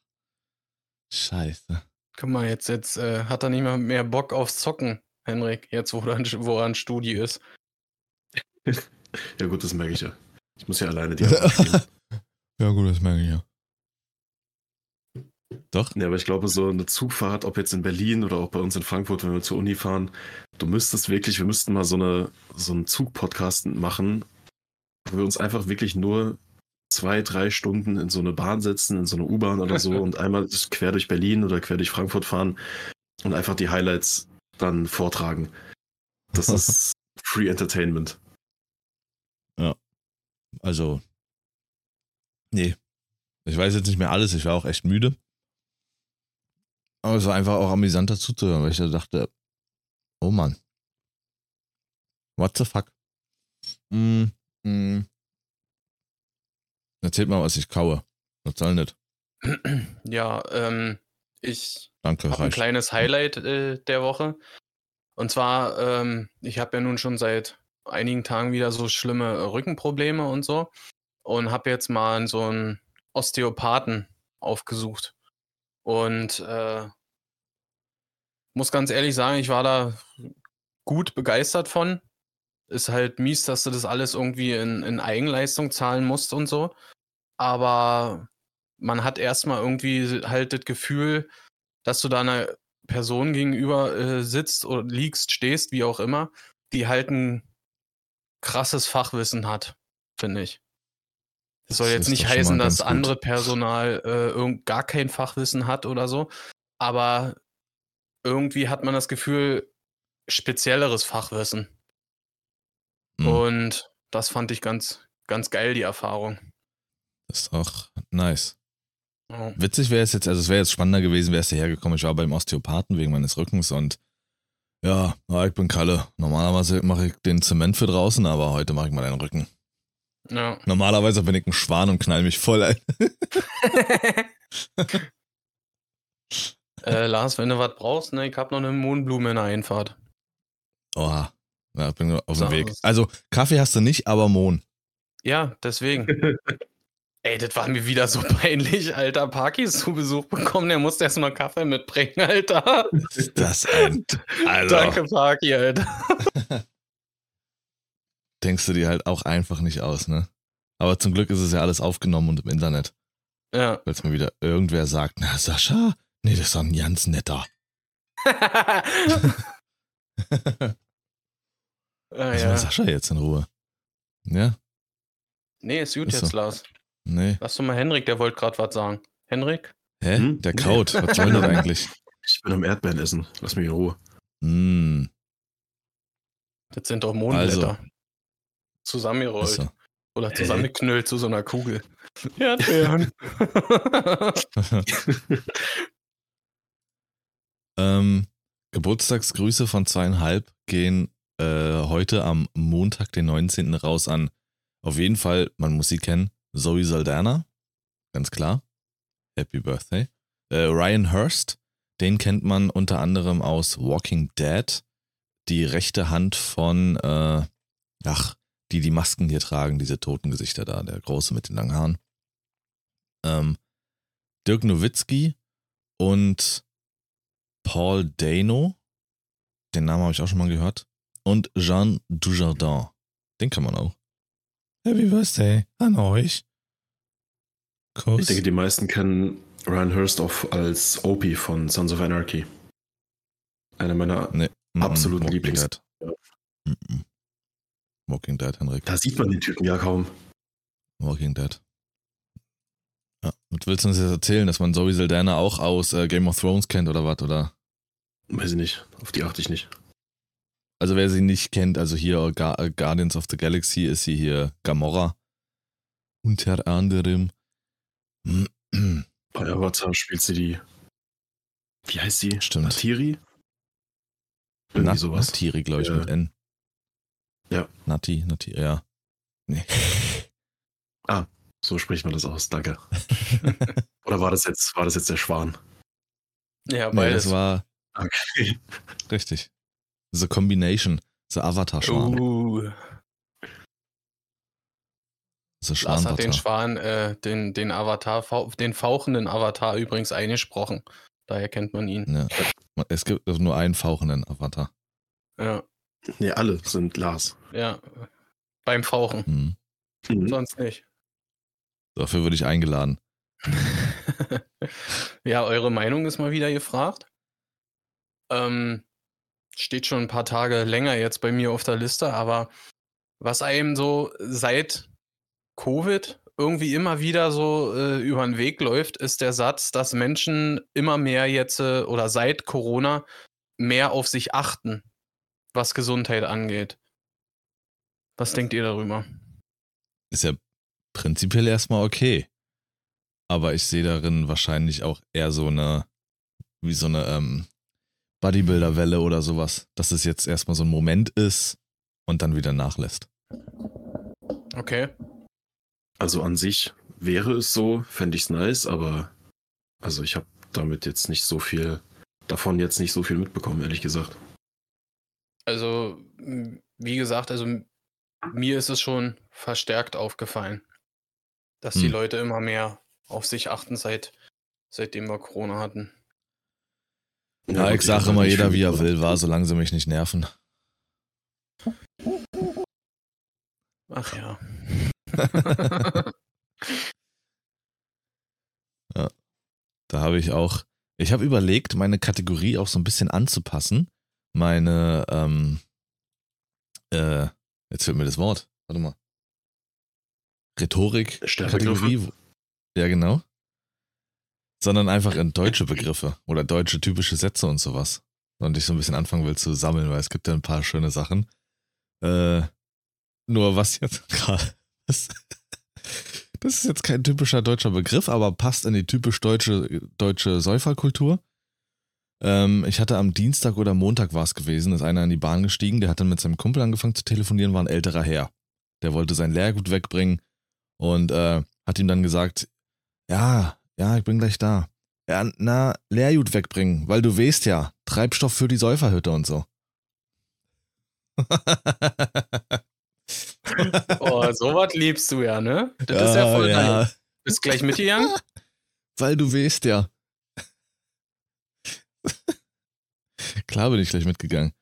scheiße. Guck mal, jetzt, jetzt äh, hat er nicht mal mehr Bock aufs Zocken, Henrik, jetzt wo er, wo er ein Studi ist. ja gut, das merke ich ja. Ich muss ja alleine die Ja gut, das merke ich ja. Doch? Ja, aber ich glaube, so eine Zugfahrt, ob jetzt in Berlin oder auch bei uns in Frankfurt, wenn wir zur Uni fahren, du müsstest wirklich, wir müssten mal so, eine, so einen Zug-Podcast machen, wo wir uns einfach wirklich nur zwei, drei Stunden in so eine Bahn setzen, in so eine U-Bahn oder so und einmal quer durch Berlin oder quer durch Frankfurt fahren und einfach die Highlights dann vortragen. Das ist Free Entertainment. Ja. Also, nee. Ich weiß jetzt nicht mehr alles, ich war auch echt müde. Aber es war einfach auch amüsant dazu zu hören, weil ich da dachte, oh Mann. What the fuck? Mm, mm. Erzählt mal, was ich kaue. Soll nicht? Ja, ähm, ich habe ein kleines Highlight äh, der Woche. Und zwar, ähm, ich habe ja nun schon seit einigen Tagen wieder so schlimme Rückenprobleme und so. Und habe jetzt mal so einen Osteopathen aufgesucht. Und äh, muss ganz ehrlich sagen, ich war da gut begeistert von. Ist halt mies, dass du das alles irgendwie in, in Eigenleistung zahlen musst und so. Aber man hat erstmal irgendwie halt das Gefühl, dass du da einer Person gegenüber äh, sitzt oder liegst, stehst, wie auch immer, die halt ein krasses Fachwissen hat, finde ich. Das soll das jetzt nicht heißen, dass andere Personal äh, gar kein Fachwissen hat oder so. Aber irgendwie hat man das Gefühl, spezielleres Fachwissen. Mhm. Und das fand ich ganz, ganz geil, die Erfahrung. Das ist auch nice. Oh. Witzig wäre es jetzt, also es wäre jetzt spannender gewesen, wäre es hergekommen. Ich war beim Osteopathen wegen meines Rückens und ja, ich bin Kalle. Normalerweise mache ich den Zement für draußen, aber heute mache ich mal den Rücken. Ja. Normalerweise bin ich ein Schwan und knall mich voll ein. äh, Lars, wenn du was brauchst, ne, ich hab noch eine Mohnblume in der Einfahrt. Oha. Ja, bin auf dem Weg. Also, Kaffee hast du nicht, aber Mohn. Ja, deswegen. Ey, das war mir wieder so peinlich, Alter. Parkis zu Besuch bekommen, der musste erstmal Kaffee mitbringen, Alter. Ist das ein. Also. Danke, Parky, Alter. Denkst du dir halt auch einfach nicht aus, ne? Aber zum Glück ist es ja alles aufgenommen und im Internet. Ja. Falls mir wieder irgendwer sagt, na, Sascha, nee, das ist ein ganz netter. Ah, Lass ja. mal Sascha jetzt in Ruhe. Ja? Nee, ist gut ist jetzt, so. Lars. Nee. Lass doch mal Henrik, der wollte gerade was sagen. Henrik? Hä? Hm? Der Kraut. Was soll das eigentlich? Ich bin am Erdbeeren essen. Lass mich in Ruhe. Mm. Das sind doch Mondblätter. Also. Zusammengerollt. So. Oder zusammengeknüllt zu so einer Kugel. Erdbeeren. ähm, Geburtstagsgrüße von zweieinhalb gehen äh, heute am Montag, den 19. raus an. Auf jeden Fall, man muss sie kennen, Zoe Saldana, ganz klar. Happy Birthday. Äh, Ryan Hurst, den kennt man unter anderem aus Walking Dead. Die rechte Hand von, äh, ach, die die Masken hier tragen, diese toten Gesichter da, der Große mit den langen Haaren. Ähm, Dirk Nowitzki und Paul Dano, den Namen habe ich auch schon mal gehört, und Jean Dujardin, den kann man auch. Happy Birthday an euch. Kuss. Ich denke, die meisten kennen Ryan Hurst auch als Opie von Sons of Anarchy. Einer meiner nee, absoluten Lieblings. Ja. Walking Dead, Henrik. Da sieht man den Typen ja kaum. Walking Dead. Ja. Und willst du uns jetzt erzählen, dass man Zoe Saldana auch aus äh, Game of Thrones kennt oder was, oder? Weiß ich nicht. Auf die achte ich nicht. Also wer sie nicht kennt, also hier äh, Guardians of the Galaxy ist sie hier Gamora. Unter anderem. Bei Avatar spielt sie die. Wie heißt sie? Stimmt. Natiri? Irgendwie Na, sowas. Natiri, glaube ich, ja. mit N. Ja. Nati, Nati, ja. Nee. Ah, so spricht man das aus, danke. Oder war das jetzt, war das jetzt der Schwan? Ja, beides. Nee, das war. Okay. Richtig. The Combination. The Avatar-Schwan. Uh. The Lars hat den Schwan, äh, den, den Avatar, den fauchenden Avatar übrigens eingesprochen. Daher kennt man ihn. Ja. Es gibt nur einen fauchenden Avatar. Ja. Nee, alle sind Lars. Ja. Beim Fauchen. Mhm. Mhm. Sonst nicht. Dafür würde ich eingeladen. ja, eure Meinung ist mal wieder gefragt. Ähm, steht schon ein paar Tage länger jetzt bei mir auf der Liste, aber was einem so seit Covid irgendwie immer wieder so äh, über den Weg läuft, ist der Satz, dass Menschen immer mehr jetzt äh, oder seit Corona mehr auf sich achten was Gesundheit angeht. Was denkt ihr darüber? Ist ja prinzipiell erstmal okay. Aber ich sehe darin wahrscheinlich auch eher so eine, wie so eine ähm, Bodybuilder-Welle oder sowas, dass es jetzt erstmal so ein Moment ist und dann wieder nachlässt. Okay. Also an sich wäre es so, fände ich es nice, aber also ich habe damit jetzt nicht so viel, davon jetzt nicht so viel mitbekommen, ehrlich gesagt. Also, wie gesagt, also mir ist es schon verstärkt aufgefallen, dass hm. die Leute immer mehr auf sich achten, seit, seitdem wir Corona hatten. Ja, ich sage immer, jeder wie er will, war, solange sie mich nicht nerven. Ach ja. ja. Da habe ich auch, ich habe überlegt, meine Kategorie auch so ein bisschen anzupassen meine, ähm, äh, jetzt fehlt mir das Wort, warte mal. Rhetorik, Kategorie. Ja, genau. Sondern einfach in deutsche Begriffe oder deutsche typische Sätze und sowas. Und ich so ein bisschen anfangen will zu sammeln, weil es gibt ja ein paar schöne Sachen. Äh, nur was jetzt gerade. Das, ist jetzt kein typischer deutscher Begriff, aber passt in die typisch deutsche, deutsche Säuferkultur. Ähm, ich hatte am Dienstag oder Montag war es gewesen, ist einer in die Bahn gestiegen, der hat dann mit seinem Kumpel angefangen zu telefonieren, war ein älterer Herr. der wollte sein Lehrgut wegbringen und äh, hat ihm dann gesagt, ja, ja, ich bin gleich da. Ja, na, Lehrgut wegbringen, weil du weißt ja, Treibstoff für die Säuferhütte und so. oh, sowas liebst du ja, ne? Das ja, ist ja voll ja. Geil. Bist gleich mitgegangen? Weil du weißt ja. Klar bin ich gleich mitgegangen.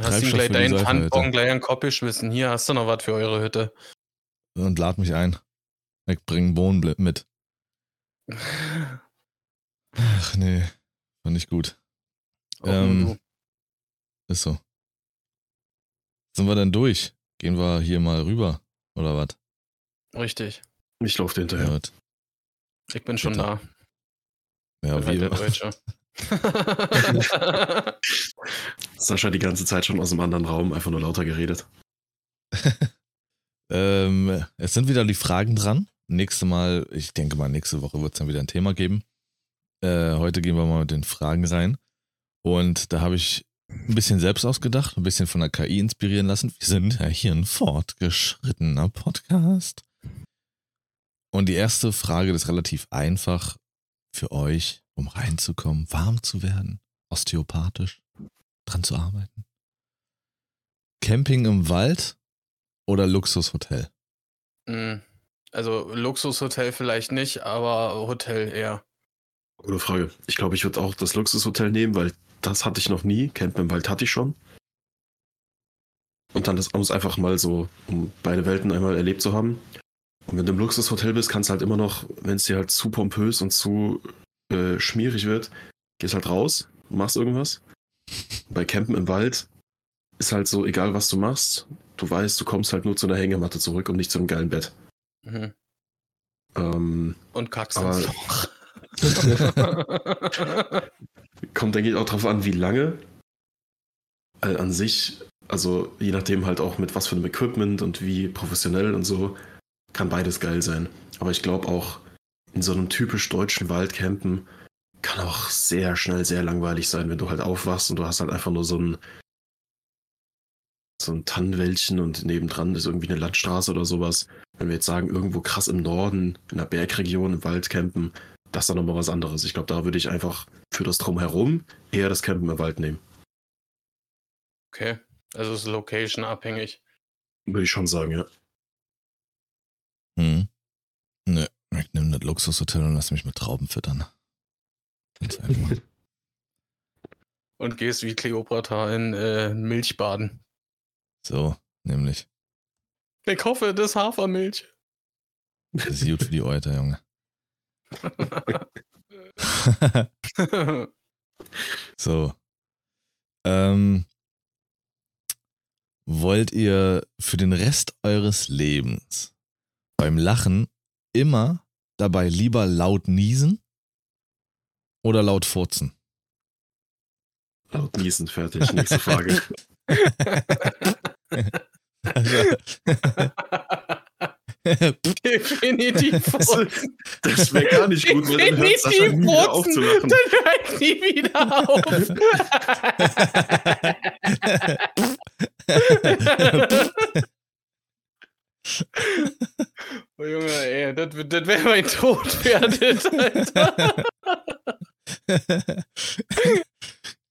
Hast ihm gleich deinen Pfannbon gleich einen Kopf geschmissen. Hier hast du noch was für eure Hütte. Und lad mich ein. Ich bring Bohnen mit. Ach nee, war nicht gut. Ähm, ist so. Sind wir denn durch? Gehen wir hier mal rüber, oder was? Richtig. Ich laufe hinterher. Ja, ich bin schon Bitte. da. Ja, wie der Deutsche. Sascha die ganze Zeit schon aus einem anderen Raum einfach nur lauter geredet. ähm, es sind wieder die Fragen dran. Nächste Mal, ich denke mal, nächste Woche wird es dann wieder ein Thema geben. Äh, heute gehen wir mal mit den Fragen rein. Und da habe ich ein bisschen selbst ausgedacht, ein bisschen von der KI inspirieren lassen. Wir sind ja hier ein fortgeschrittener Podcast. Und die erste Frage ist relativ einfach für euch, um reinzukommen, warm zu werden, osteopathisch, dran zu arbeiten. Camping im Wald oder Luxushotel? Hm, also Luxushotel vielleicht nicht, aber Hotel eher. Gute Frage. Ich glaube, ich würde auch das Luxushotel nehmen, weil das hatte ich noch nie. Campen im Wald hatte ich schon. Und dann das uns einfach mal so, um beide Welten einmal erlebt zu haben. Und wenn du im Luxushotel bist, kannst du halt immer noch, wenn es dir halt zu pompös und zu äh, schmierig wird, gehst halt raus, machst irgendwas. Bei Campen im Wald ist halt so, egal was du machst, du weißt, du kommst halt nur zu einer Hängematte zurück und nicht zu einem geilen Bett. Mhm. Ähm, und kackst aber, Kommt, denke ich, auch drauf an, wie lange. Weil an sich, also je nachdem halt auch mit was für einem Equipment und wie professionell und so, kann beides geil sein. Aber ich glaube auch, in so einem typisch deutschen Wald campen kann auch sehr schnell sehr langweilig sein, wenn du halt aufwachst und du hast halt einfach nur so ein so ein Tannenwäldchen und nebendran ist irgendwie eine Landstraße oder sowas. Wenn wir jetzt sagen, irgendwo krass im Norden, in einer Bergregion, im Wald campen, das ist dann nochmal was anderes. Ich glaube, da würde ich einfach für das Drumherum eher das Campen im Wald nehmen. Okay, also ist Location abhängig. Würde ich schon sagen, ja. Hm. Ne, ich nehme das Luxushotel und lass mich mit Trauben füttern. und gehst wie Cleopatra in äh, Milch baden. So, nämlich. Ich hoffe, das ist Hafermilch. Das ist gut für die Euter, Junge. so. Ähm, wollt ihr für den Rest eures Lebens beim Lachen immer dabei lieber laut niesen oder laut furzen? Laut niesen, fertig. Nächste Frage. also, Definitiv. Das, das wäre gar nicht gut, weil dann hört Sascha nie wieder auf zu lachen. Dann hört nie wieder auf. oh Junge, ey, das, das wäre mein Tod werdet, Alter.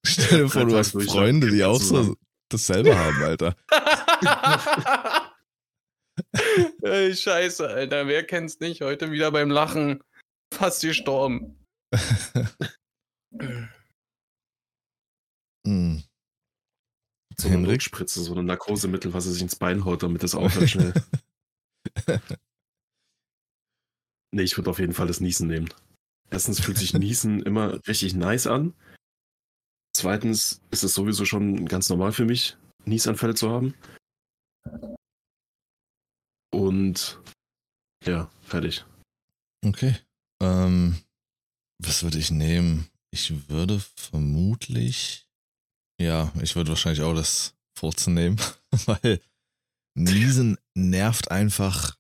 Stell dir vor, du hast Freunde, die auch so dasselbe haben, Alter. Ey, scheiße, Alter. Wer kennt's nicht? Heute wieder beim Lachen. Fast gestorben. hm. So eine Rückspritze, so ein Narkosemittel, was er sich ins Bein haut, damit es aufhört schnell. nee, ich würde auf jeden Fall das Niesen nehmen. Erstens fühlt sich Niesen immer richtig nice an. Zweitens ist es sowieso schon ganz normal für mich, Niesanfälle zu haben. Und ja, fertig. Okay. Ähm, was würde ich nehmen? Ich würde vermutlich. Ja, ich würde wahrscheinlich auch das Furzen nehmen, weil Niesen nervt einfach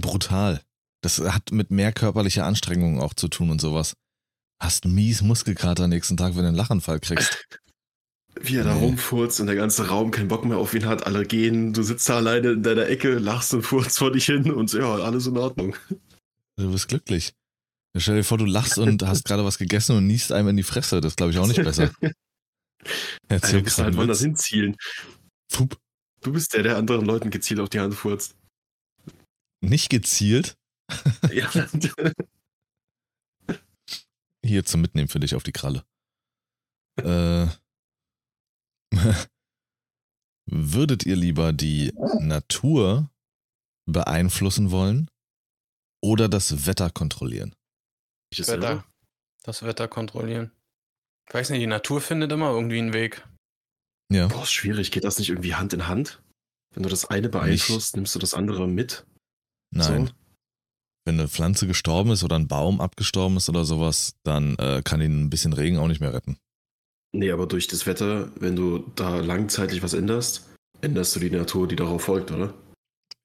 brutal. Das hat mit mehr körperlicher Anstrengung auch zu tun und sowas. Hast mies Muskelkater nächsten Tag, wenn du einen Lachanfall kriegst. Wie er da nee. rumfurzt und der ganze Raum keinen Bock mehr auf ihn hat, alle gehen, du sitzt da alleine in deiner Ecke, lachst und furzt vor dich hin und ja, alles in Ordnung. Du bist glücklich. Stell dir vor, du lachst und hast gerade was gegessen und niest einem in die Fresse. Das glaube ich auch nicht besser. Erzähl du musst halt woanders hinzielen. Fup. Du bist der, der anderen Leuten gezielt auf die Hand furzt. Nicht gezielt? Ja. Hier zum Mitnehmen für dich auf die Kralle. Äh, würdet ihr lieber die Natur beeinflussen wollen oder das Wetter kontrollieren? Das Wetter. Das Wetter kontrollieren. Ich weiß nicht, die Natur findet immer irgendwie einen Weg. Ja. Boah, ist schwierig. Geht das nicht irgendwie Hand in Hand? Wenn du das eine beeinflusst, nicht. nimmst du das andere mit? Nein. So? Wenn eine Pflanze gestorben ist oder ein Baum abgestorben ist oder sowas, dann äh, kann ihn ein bisschen Regen auch nicht mehr retten. Nee, aber durch das Wetter, wenn du da langzeitlich was änderst, änderst du die Natur, die darauf folgt, oder?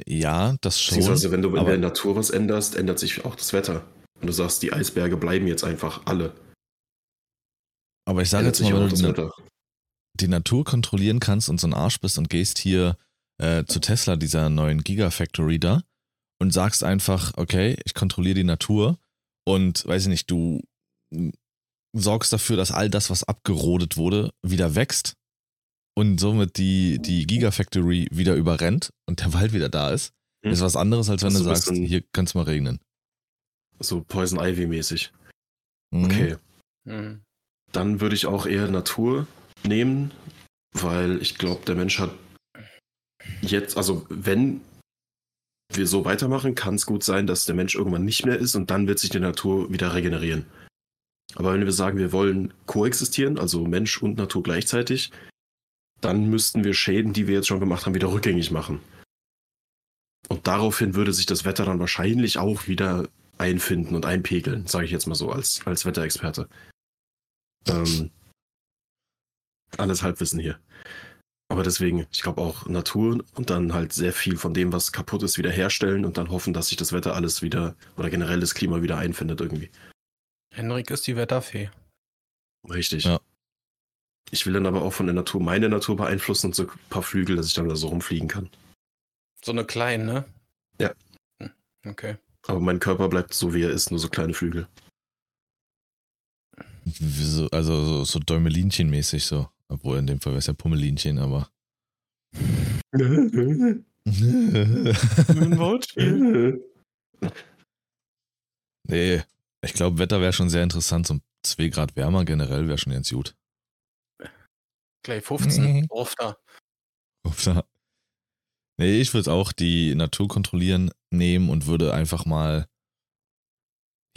Ja, das schon. Also wenn du in der Natur was änderst, ändert sich auch das Wetter. Und du sagst, die Eisberge bleiben jetzt einfach alle. Aber ich sage jetzt mal, wenn du die, die, Natur kontrollieren kannst und so ein Arsch bist und gehst hier äh, zu Tesla, dieser neuen Gigafactory da, und sagst einfach, okay, ich kontrolliere die Natur und weiß ich nicht, du sorgst dafür, dass all das, was abgerodet wurde, wieder wächst und somit die, die Gigafactory wieder überrennt und der Wald wieder da ist, hm. ist was anderes, als wenn also du sagst, hier kann es mal regnen. So Poison Ivy mäßig. Mhm. Okay. Mhm. Dann würde ich auch eher Natur nehmen, weil ich glaube, der Mensch hat jetzt, also wenn wir so weitermachen, kann es gut sein, dass der Mensch irgendwann nicht mehr ist und dann wird sich die Natur wieder regenerieren. Aber wenn wir sagen, wir wollen koexistieren, also Mensch und Natur gleichzeitig, dann müssten wir Schäden, die wir jetzt schon gemacht haben, wieder rückgängig machen. Und daraufhin würde sich das Wetter dann wahrscheinlich auch wieder einfinden und einpegeln, sage ich jetzt mal so als, als Wetterexperte. Ähm, alles Halbwissen hier. Aber deswegen, ich glaube auch Natur und dann halt sehr viel von dem, was kaputt ist, wieder herstellen und dann hoffen, dass sich das Wetter alles wieder oder generell das Klima wieder einfindet irgendwie. Henrik ist die Wetterfee. Richtig. Ja. Ich will dann aber auch von der Natur meine Natur beeinflussen und so ein paar Flügel, dass ich dann da so rumfliegen kann. So eine kleine, ne? Ja. Hm, okay. Aber mein Körper bleibt so, wie er ist, nur so kleine Flügel. So, also so, so Däumelinchen-mäßig so. Obwohl in dem Fall wäre es ja Pummelinchen, aber. Ein Wortspiel. Nee, ich glaube, Wetter wäre schon sehr interessant. So 2 Grad wärmer generell wäre schon ganz gut. Gleich 15, Ruf da. Ruf da. Nee, ich würde auch die Natur kontrollieren nehmen und würde einfach mal,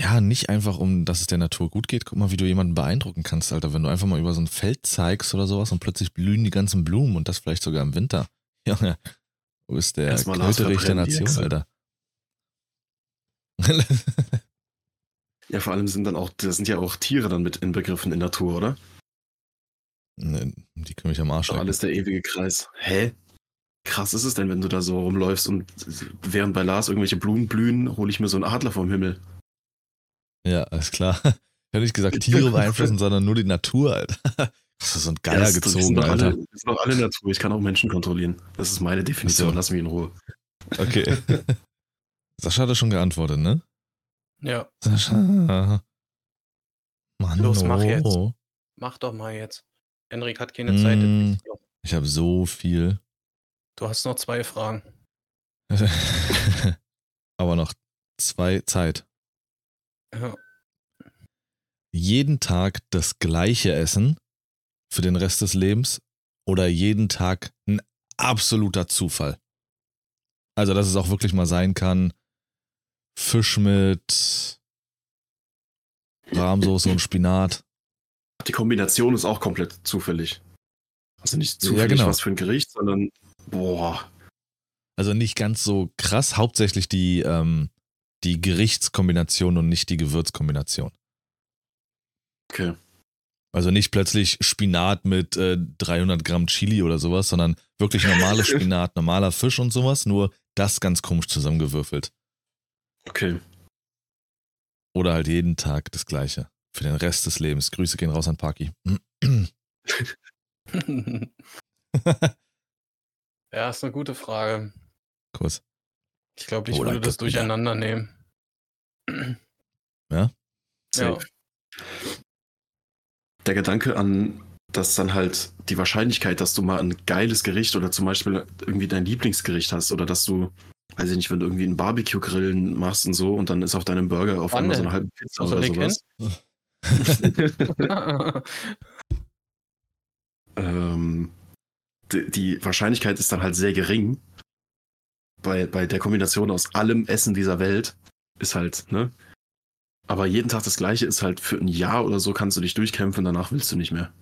ja, nicht einfach um, dass es der Natur gut geht. Guck mal, wie du jemanden beeindrucken kannst, Alter. Wenn du einfach mal über so ein Feld zeigst oder sowas und plötzlich blühen die ganzen Blumen und das vielleicht sogar im Winter. Junge, du bist der Kälterich der Nation, Alter. ja, vor allem sind dann auch, da sind ja auch Tiere dann mit inbegriffen in Natur, oder? Ne, die können mich am Arsch Alles der ewige Kreis. Hä? krass ist es denn, wenn du da so rumläufst und während bei Lars irgendwelche Blumen blühen, hole ich mir so einen Adler vom Himmel. Ja, alles klar. Ich habe nicht gesagt Tiere beeinflussen, sondern nur die Natur, Alter. Das ist so ein Geier ja, gezogen, das Alter. Alle, das sind doch alle Natur. Ich kann auch Menschen kontrollieren. Das ist meine Definition. So. Lass mich in Ruhe. Okay. Sascha hat schon geantwortet, ne? Ja. Sascha. Mann, Los, mach jetzt. Mach doch mal jetzt. Henrik hat keine Zeit. Mm, ich habe so viel. Du hast noch zwei Fragen. Aber noch zwei Zeit. Ja. Jeden Tag das gleiche Essen für den Rest des Lebens oder jeden Tag ein absoluter Zufall. Also, dass es auch wirklich mal sein kann, Fisch mit Rahmsoße und Spinat. Die Kombination ist auch komplett zufällig. Also nicht zufällig ja, genau. was für ein Gericht, sondern Boah. Also nicht ganz so krass, hauptsächlich die, ähm, die Gerichtskombination und nicht die Gewürzkombination. Okay. Also nicht plötzlich Spinat mit äh, 300 Gramm Chili oder sowas, sondern wirklich normales Spinat, normaler Fisch und sowas, nur das ganz komisch zusammengewürfelt. Okay. Oder halt jeden Tag das Gleiche. Für den Rest des Lebens. Grüße gehen raus an Parky. ja, ist eine gute Frage. Kuss. Ich glaube, ich Oder würde das durcheinander nehmen. Ja? Ja. Der Gedanke an, dass dann halt die Wahrscheinlichkeit, dass du mal ein geiles Gericht oder zum Beispiel irgendwie dein Lieblingsgericht hast oder dass du, weiß ich nicht, wenn du irgendwie einen Barbecue-Grillen machst und so und dann ist auf deinem Burger auf einmal so eine halbe Pizza oder sowas. ähm, die, die Wahrscheinlichkeit ist dann halt sehr gering. Bei, bei der Kombination aus allem Essen dieser Welt ist halt, ne? Aber jeden Tag das gleiche ist halt für ein Jahr oder so kannst du dich durchkämpfen, danach willst du nicht mehr.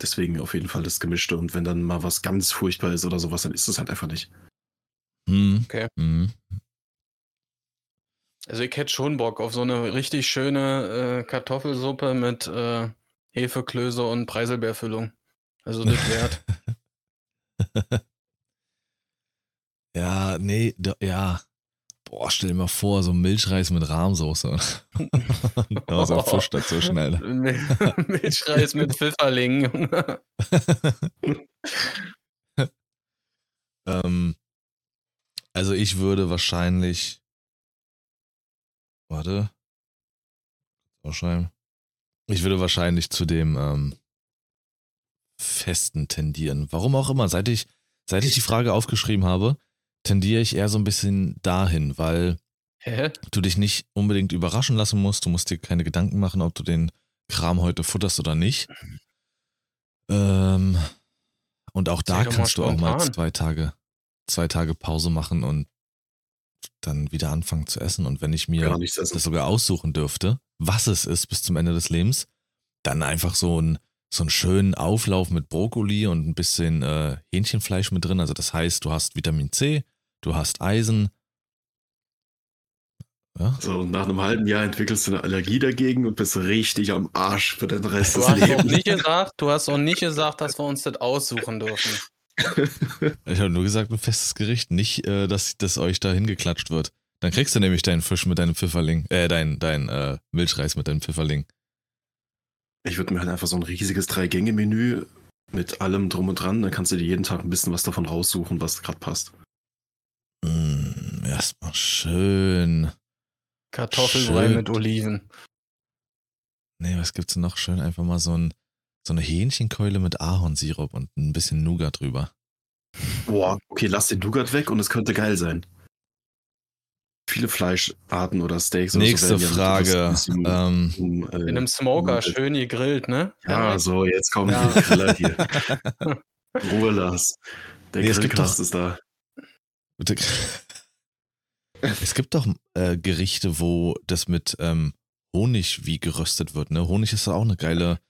Deswegen auf jeden Fall das Gemischte. Und wenn dann mal was ganz furchtbar ist oder sowas, dann ist es halt einfach nicht. Hm. Okay. Hm. Also ich hätte schon Bock auf so eine richtig schöne äh, Kartoffelsuppe mit äh, Hefeklöße und Preiselbeerfüllung. Also das wert. ja, nee, ja. Boah, stell dir mal vor, so Milchreis mit Rahmsoße. da so Fisch dazu schnell. Milchreis mit Pfifferling. ähm, also ich würde wahrscheinlich. Warte. Ausschreiben. Ich würde wahrscheinlich zu dem ähm, Festen tendieren. Warum auch immer. Seit ich, seit ich die Frage aufgeschrieben habe, tendiere ich eher so ein bisschen dahin, weil Hä? du dich nicht unbedingt überraschen lassen musst. Du musst dir keine Gedanken machen, ob du den Kram heute futterst oder nicht. Ähm, und auch da kannst du auch mal zwei Tage, zwei Tage Pause machen und dann wieder anfangen zu essen. Und wenn ich mir das sogar aussuchen dürfte, was es ist bis zum Ende des Lebens, dann einfach so ein so einen schönen Auflauf mit Brokkoli und ein bisschen äh, Hähnchenfleisch mit drin. Also das heißt, du hast Vitamin C, du hast Eisen. Ja? So, und nach einem halben Jahr entwickelst du eine Allergie dagegen und bist richtig am Arsch für den Rest du des hast Lebens. Auch nicht gesagt, du hast auch nicht gesagt, dass wir uns das aussuchen dürfen. ich habe nur gesagt, ein festes Gericht, nicht, äh, dass das euch da hingeklatscht wird. Dann kriegst du nämlich deinen Fisch mit deinem Pfifferling, äh, dein, dein äh, Milchreis mit deinem Pfifferling. Ich würde mir halt einfach so ein riesiges Drei-Gänge-Menü mit allem drum und dran, dann kannst du dir jeden Tag ein bisschen was davon raussuchen, was gerade passt. Erstmal schön. Kartoffelbrei schön. mit Oliven. Nee, was gibt's noch schön? Einfach mal so, ein, so eine Hähnchenkeule mit Ahornsirup und ein bisschen Nougat drüber. Boah, okay, lass den Nougat weg und es könnte geil sein. Viele Fleischarten oder Steaks. Nächste so Frage. Bisschen, ähm, um, äh, In einem Smoker, um, schön gegrillt, ne? Ja, so, jetzt kommen ja. die Griller hier. Ruhe, Lars. Der nee, Grillcast ist da. Es gibt doch äh, Gerichte, wo das mit ähm, Honig wie geröstet wird. Ne? Honig ist auch eine geile,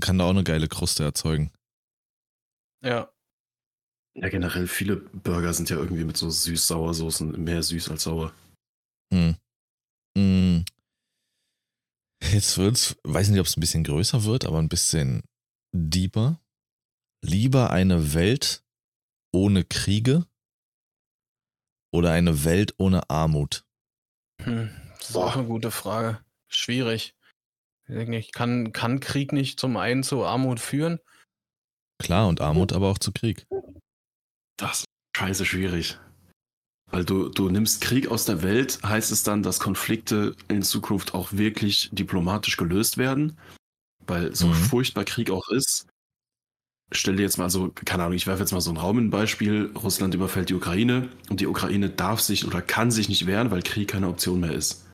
kann da auch eine geile Kruste erzeugen. Ja. Ja, generell viele Burger sind ja irgendwie mit so süß-sauer-Soßen mehr süß als sauer. Hm. Hm. Jetzt wird's, weiß nicht, ob es ein bisschen größer wird, aber ein bisschen deeper. Lieber eine Welt ohne Kriege oder eine Welt ohne Armut? Hm, das ist Boah. auch eine gute Frage. Schwierig. Ich kann, kann Krieg nicht zum einen zu Armut führen? Klar, und Armut aber auch zu Krieg. Das ist scheiße schwierig. Weil du, du nimmst Krieg aus der Welt, heißt es dann, dass Konflikte in Zukunft auch wirklich diplomatisch gelöst werden? Weil so mhm. furchtbar Krieg auch ist, stell dir jetzt mal so, keine Ahnung, ich werfe jetzt mal so ein Raum in Beispiel. Russland überfällt die Ukraine und die Ukraine darf sich oder kann sich nicht wehren, weil Krieg keine Option mehr ist.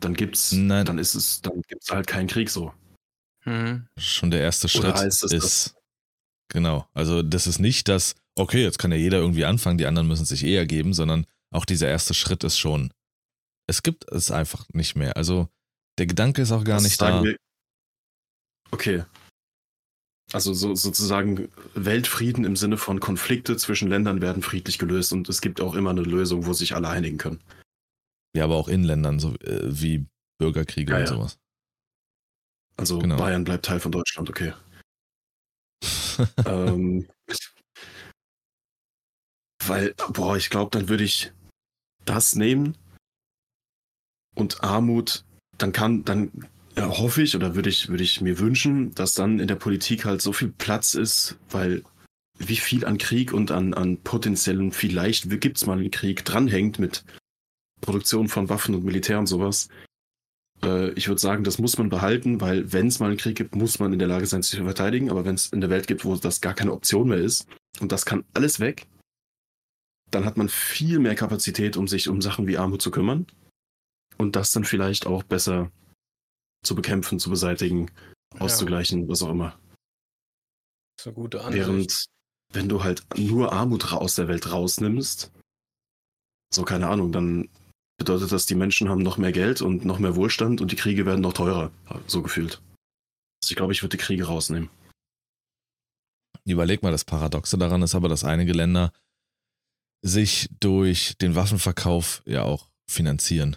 Dann gibt's, Nein. dann ist es, dann gibt's halt keinen Krieg so. Mhm. Schon der erste Schritt ist, das? genau. Also das ist nicht das, okay, jetzt kann ja jeder irgendwie anfangen, die anderen müssen sich eher geben, sondern auch dieser erste Schritt ist schon, es gibt es einfach nicht mehr. Also der Gedanke ist auch gar das nicht da. Wir, okay, also so, sozusagen Weltfrieden im Sinne von Konflikte zwischen Ländern werden friedlich gelöst und es gibt auch immer eine Lösung, wo sich alle einigen können. Ja, aber auch in Ländern, so äh, wie Bürgerkriege ja, und ja. sowas. Also genau. Bayern bleibt Teil von Deutschland, okay. ähm, weil, boah, ich glaube, dann würde ich das nehmen und Armut, dann kann, dann hoffe ich oder würde ich, würde ich mir wünschen, dass dann in der Politik halt so viel Platz ist, weil wie viel an Krieg und an, an potenziellen vielleicht gibt es mal einen Krieg dranhängt mit Produktion von Waffen und Militär und sowas. Äh, ich würde sagen, das muss man behalten, weil wenn es mal einen Krieg gibt, muss man in der Lage sein, sich zu verteidigen. Aber wenn es in der Welt gibt, wo das gar keine Option mehr ist und das kann alles weg, dann hat man viel mehr Kapazität, um sich um Sachen wie Armut zu kümmern und das dann vielleicht auch besser zu bekämpfen, zu beseitigen, auszugleichen, ja. was auch immer. Das ist eine gute Ansicht. Während, wenn du halt nur Armut aus der Welt rausnimmst, so keine Ahnung, dann bedeutet das, die Menschen haben noch mehr Geld und noch mehr Wohlstand und die Kriege werden noch teurer, so gefühlt. Also ich glaube, ich würde die Kriege rausnehmen. Überleg mal, das Paradoxe daran ist aber, dass einige Länder sich durch den Waffenverkauf ja auch finanzieren.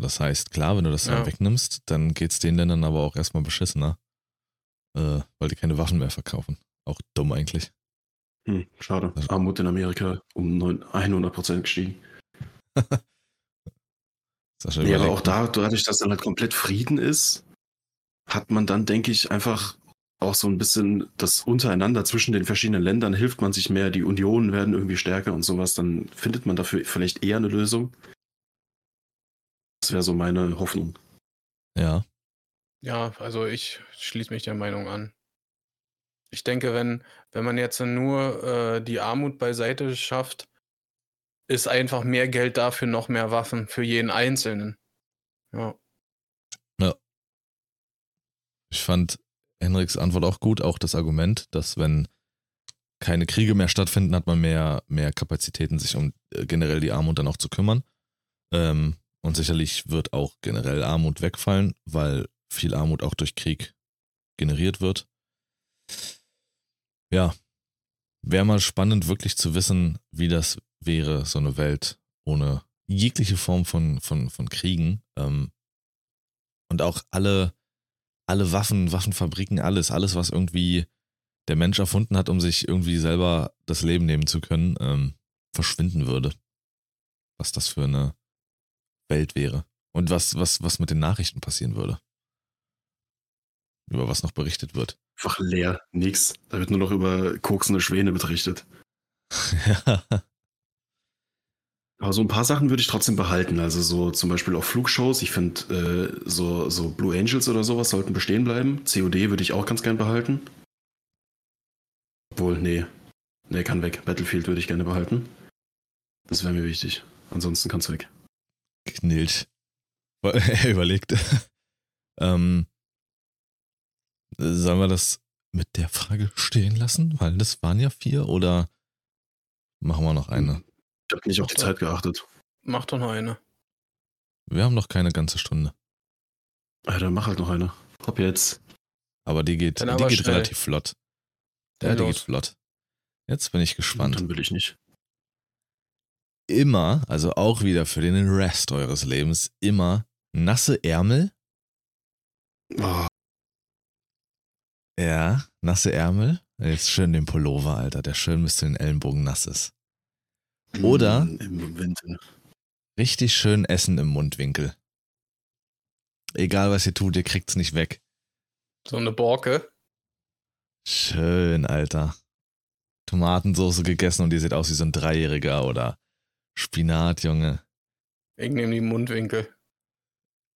Das heißt, klar, wenn du das ja. dann wegnimmst, dann geht es den Ländern aber auch erstmal beschissener, äh, weil die keine Waffen mehr verkaufen. Auch dumm eigentlich. Hm, schade. Also, Armut in Amerika um 100% gestiegen. ja, aber auch da, dadurch, dass dann halt komplett Frieden ist, hat man dann, denke ich, einfach auch so ein bisschen das untereinander zwischen den verschiedenen Ländern hilft man sich mehr, die Unionen werden irgendwie stärker und sowas, dann findet man dafür vielleicht eher eine Lösung. Das wäre so meine Hoffnung. Ja. Ja, also ich schließe mich der Meinung an. Ich denke, wenn, wenn man jetzt nur äh, die Armut beiseite schafft, ist einfach mehr Geld dafür noch mehr Waffen für jeden Einzelnen. Ja. Ja. Ich fand Henriks Antwort auch gut, auch das Argument, dass wenn keine Kriege mehr stattfinden, hat man mehr, mehr Kapazitäten, sich um äh, generell die Armut dann auch zu kümmern. Ähm, und sicherlich wird auch generell Armut wegfallen, weil viel Armut auch durch Krieg generiert wird. Ja, wäre mal spannend, wirklich zu wissen, wie das wäre, so eine Welt ohne jegliche Form von, von, von Kriegen. Ähm, und auch alle, alle Waffen, Waffenfabriken, alles, alles, was irgendwie der Mensch erfunden hat, um sich irgendwie selber das Leben nehmen zu können, ähm, verschwinden würde. Was das für eine Welt wäre. Und was, was, was mit den Nachrichten passieren würde. Über was noch berichtet wird. Einfach leer, nix. Da wird nur noch über koksende Schwäne berichtet. ja. Aber so ein paar Sachen würde ich trotzdem behalten. Also so zum Beispiel auch Flugshows. Ich finde, äh, so, so Blue Angels oder sowas sollten bestehen bleiben. COD würde ich auch ganz gern behalten. Obwohl, nee. Nee, kann weg. Battlefield würde ich gerne behalten. Das wäre mir wichtig. Ansonsten kann's weg. Knilch. Er überlegt. ähm, sollen wir das mit der Frage stehen lassen? Weil das waren ja vier oder machen wir noch eine? Ich habe nicht auf die Zeit geachtet. Mach doch noch eine. Wir haben noch keine ganze Stunde. Ja, dann mach halt noch eine. Hopp jetzt. Aber die geht, die geht relativ flott. Ja, die geht flott. Jetzt bin ich gespannt. Dann will ich nicht immer, also auch wieder für den Rest eures Lebens, immer nasse Ärmel. Oh. Ja, nasse Ärmel. Jetzt schön den Pullover, Alter, der schön bis zu den Ellenbogen nass ist. Oder mm, richtig schön Essen im Mundwinkel. Egal was ihr tut, ihr kriegt's nicht weg. So eine Borke. Schön, Alter. Tomatensoße gegessen und ihr seht aus wie so ein Dreijähriger oder Spinat, Junge. Nehme die Mundwinkel.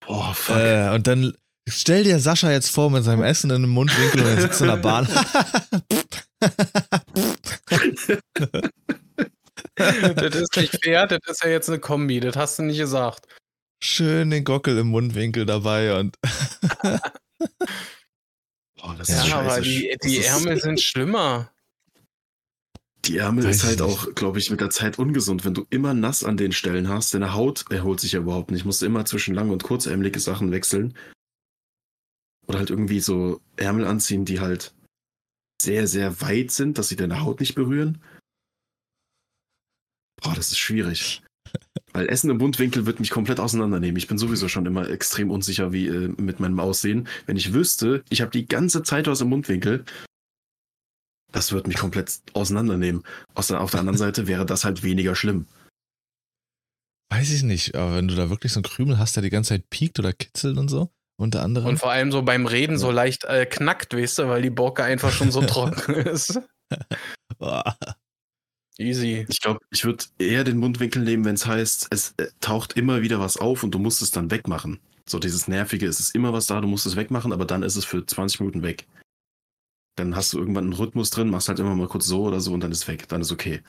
Boah, fuck. Äh, und dann stell dir Sascha jetzt vor mit seinem Essen in einem Mundwinkel und er sitzt in der Bahn. das ist nicht fair, das ist ja jetzt eine Kombi, das hast du nicht gesagt. Schön den Gockel im Mundwinkel dabei und. Boah, das ja, ist scheiße. aber die, die Ärmel sind schlimmer. Die Ärmel Weiß ist halt auch, glaube ich, mit der Zeit ungesund. Wenn du immer nass an den Stellen hast, deine Haut erholt sich ja überhaupt nicht. Musst du immer zwischen lang und kurzärmelige Sachen wechseln. Oder halt irgendwie so Ärmel anziehen, die halt sehr, sehr weit sind, dass sie deine Haut nicht berühren. Boah, das ist schwierig. Weil Essen im Mundwinkel wird mich komplett auseinandernehmen. Ich bin sowieso schon immer extrem unsicher wie äh, mit meinem Aussehen. Wenn ich wüsste, ich habe die ganze Zeit was im Mundwinkel, das wird mich komplett auseinandernehmen. Auf der, auf der anderen Seite wäre das halt weniger schlimm. Weiß ich nicht, aber wenn du da wirklich so einen Krümel hast, der die ganze Zeit piekt oder kitzelt und so, unter anderem. Und vor allem so beim Reden so leicht äh, knackt, weißt du, weil die Borke einfach schon so trocken ist. Easy. Ich glaube, ich würde eher den Mundwinkel nehmen, wenn es heißt, es äh, taucht immer wieder was auf und du musst es dann wegmachen. So dieses Nervige, es ist immer was da, du musst es wegmachen, aber dann ist es für 20 Minuten weg. Dann hast du irgendwann einen Rhythmus drin, machst halt immer mal kurz so oder so und dann ist weg, dann ist okay.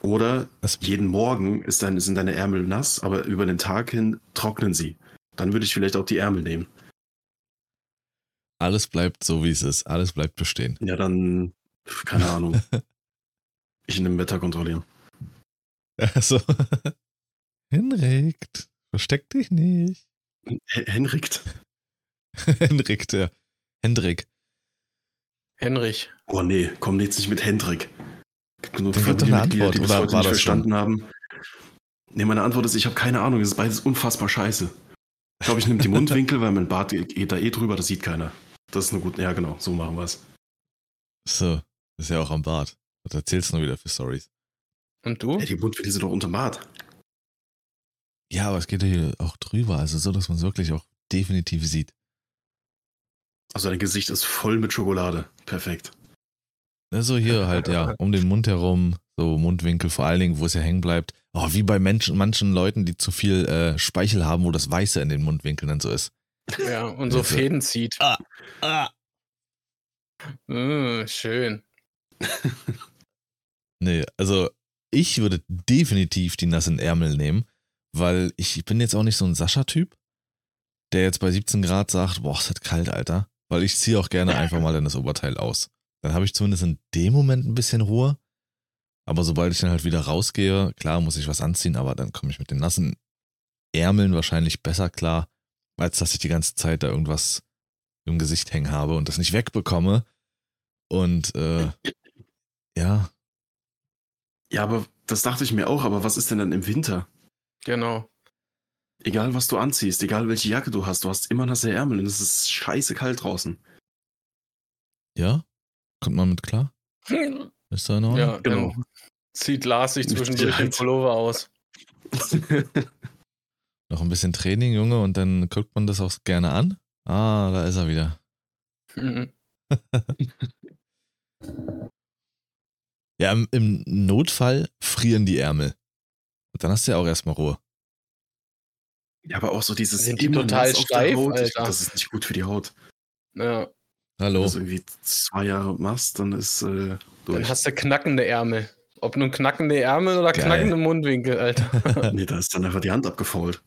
Oder das jeden Morgen ist dein, sind deine Ärmel nass, aber über den Tag hin trocknen sie. Dann würde ich vielleicht auch die Ärmel nehmen. Alles bleibt so, wie es ist. Alles bleibt bestehen. Ja, dann, keine Ahnung. ich nehme Wetter kontrollieren. Also, Henrik, versteck dich nicht. Henrik. Henrik, ja. Hendrik. Henrich. Oh nee, komm jetzt nicht mit Hendrik. Nur das wird doch eine Antwort, die oder war das verstanden schon? haben. Nee, meine Antwort ist, ich habe keine Ahnung. Es ist beides unfassbar scheiße. Ich glaube, ich nehme die Mundwinkel, weil mein Bart geht da eh drüber, das sieht keiner. Das ist eine gute. Ja, genau, so machen wir es. So, ist ja auch am Bart. Was erzählst du noch wieder für Stories? Und du? Ja, die Mundwinkel sind doch unter Bart. Ja, aber es geht ja hier auch drüber, also so, dass man es wirklich auch definitiv sieht. Also dein Gesicht ist voll mit Schokolade. Perfekt. So hier halt, ja, um den Mund herum, so Mundwinkel vor allen Dingen, wo es ja hängen bleibt. Oh, wie bei Menschen, manchen Leuten, die zu viel äh, Speichel haben, wo das Weiße in den Mundwinkeln dann so ist. Ja, und so Fäden zieht. Ah, ah. Mm, schön. nee, also ich würde definitiv die nassen Ärmel nehmen, weil ich bin jetzt auch nicht so ein Sascha-Typ, der jetzt bei 17 Grad sagt, boah, ist das kalt, Alter. Weil ich ziehe auch gerne einfach mal dann das Oberteil aus. Dann habe ich zumindest in dem Moment ein bisschen Ruhe. Aber sobald ich dann halt wieder rausgehe, klar muss ich was anziehen, aber dann komme ich mit den nassen Ärmeln wahrscheinlich besser klar, als dass ich die ganze Zeit da irgendwas im Gesicht hängen habe und das nicht wegbekomme. Und äh, ja. Ja, aber das dachte ich mir auch, aber was ist denn dann im Winter? Genau. Egal, was du anziehst, egal welche Jacke du hast, du hast immer nasse Ärmel und es ist scheiße kalt draußen. Ja? Kommt man mit klar? Ist da noch? Ja, genau. Zieht Lars sich zwischendurch den Pullover aus. noch ein bisschen Training, Junge, und dann guckt man das auch gerne an. Ah, da ist er wieder. Mhm. ja, im, im Notfall frieren die Ärmel. Und dann hast du ja auch erstmal Ruhe. Ja, aber auch so dieses Sind die total steif, Haut, Alter. das ist nicht gut für die Haut. Ja. Hallo. Wenn du das irgendwie zwei Jahre machst, dann ist äh, durch. Dann hast du knackende Ärmel. Ob nun knackende Ärmel oder Geil. knackende Mundwinkel, Alter. nee, da ist dann einfach die Hand abgefault.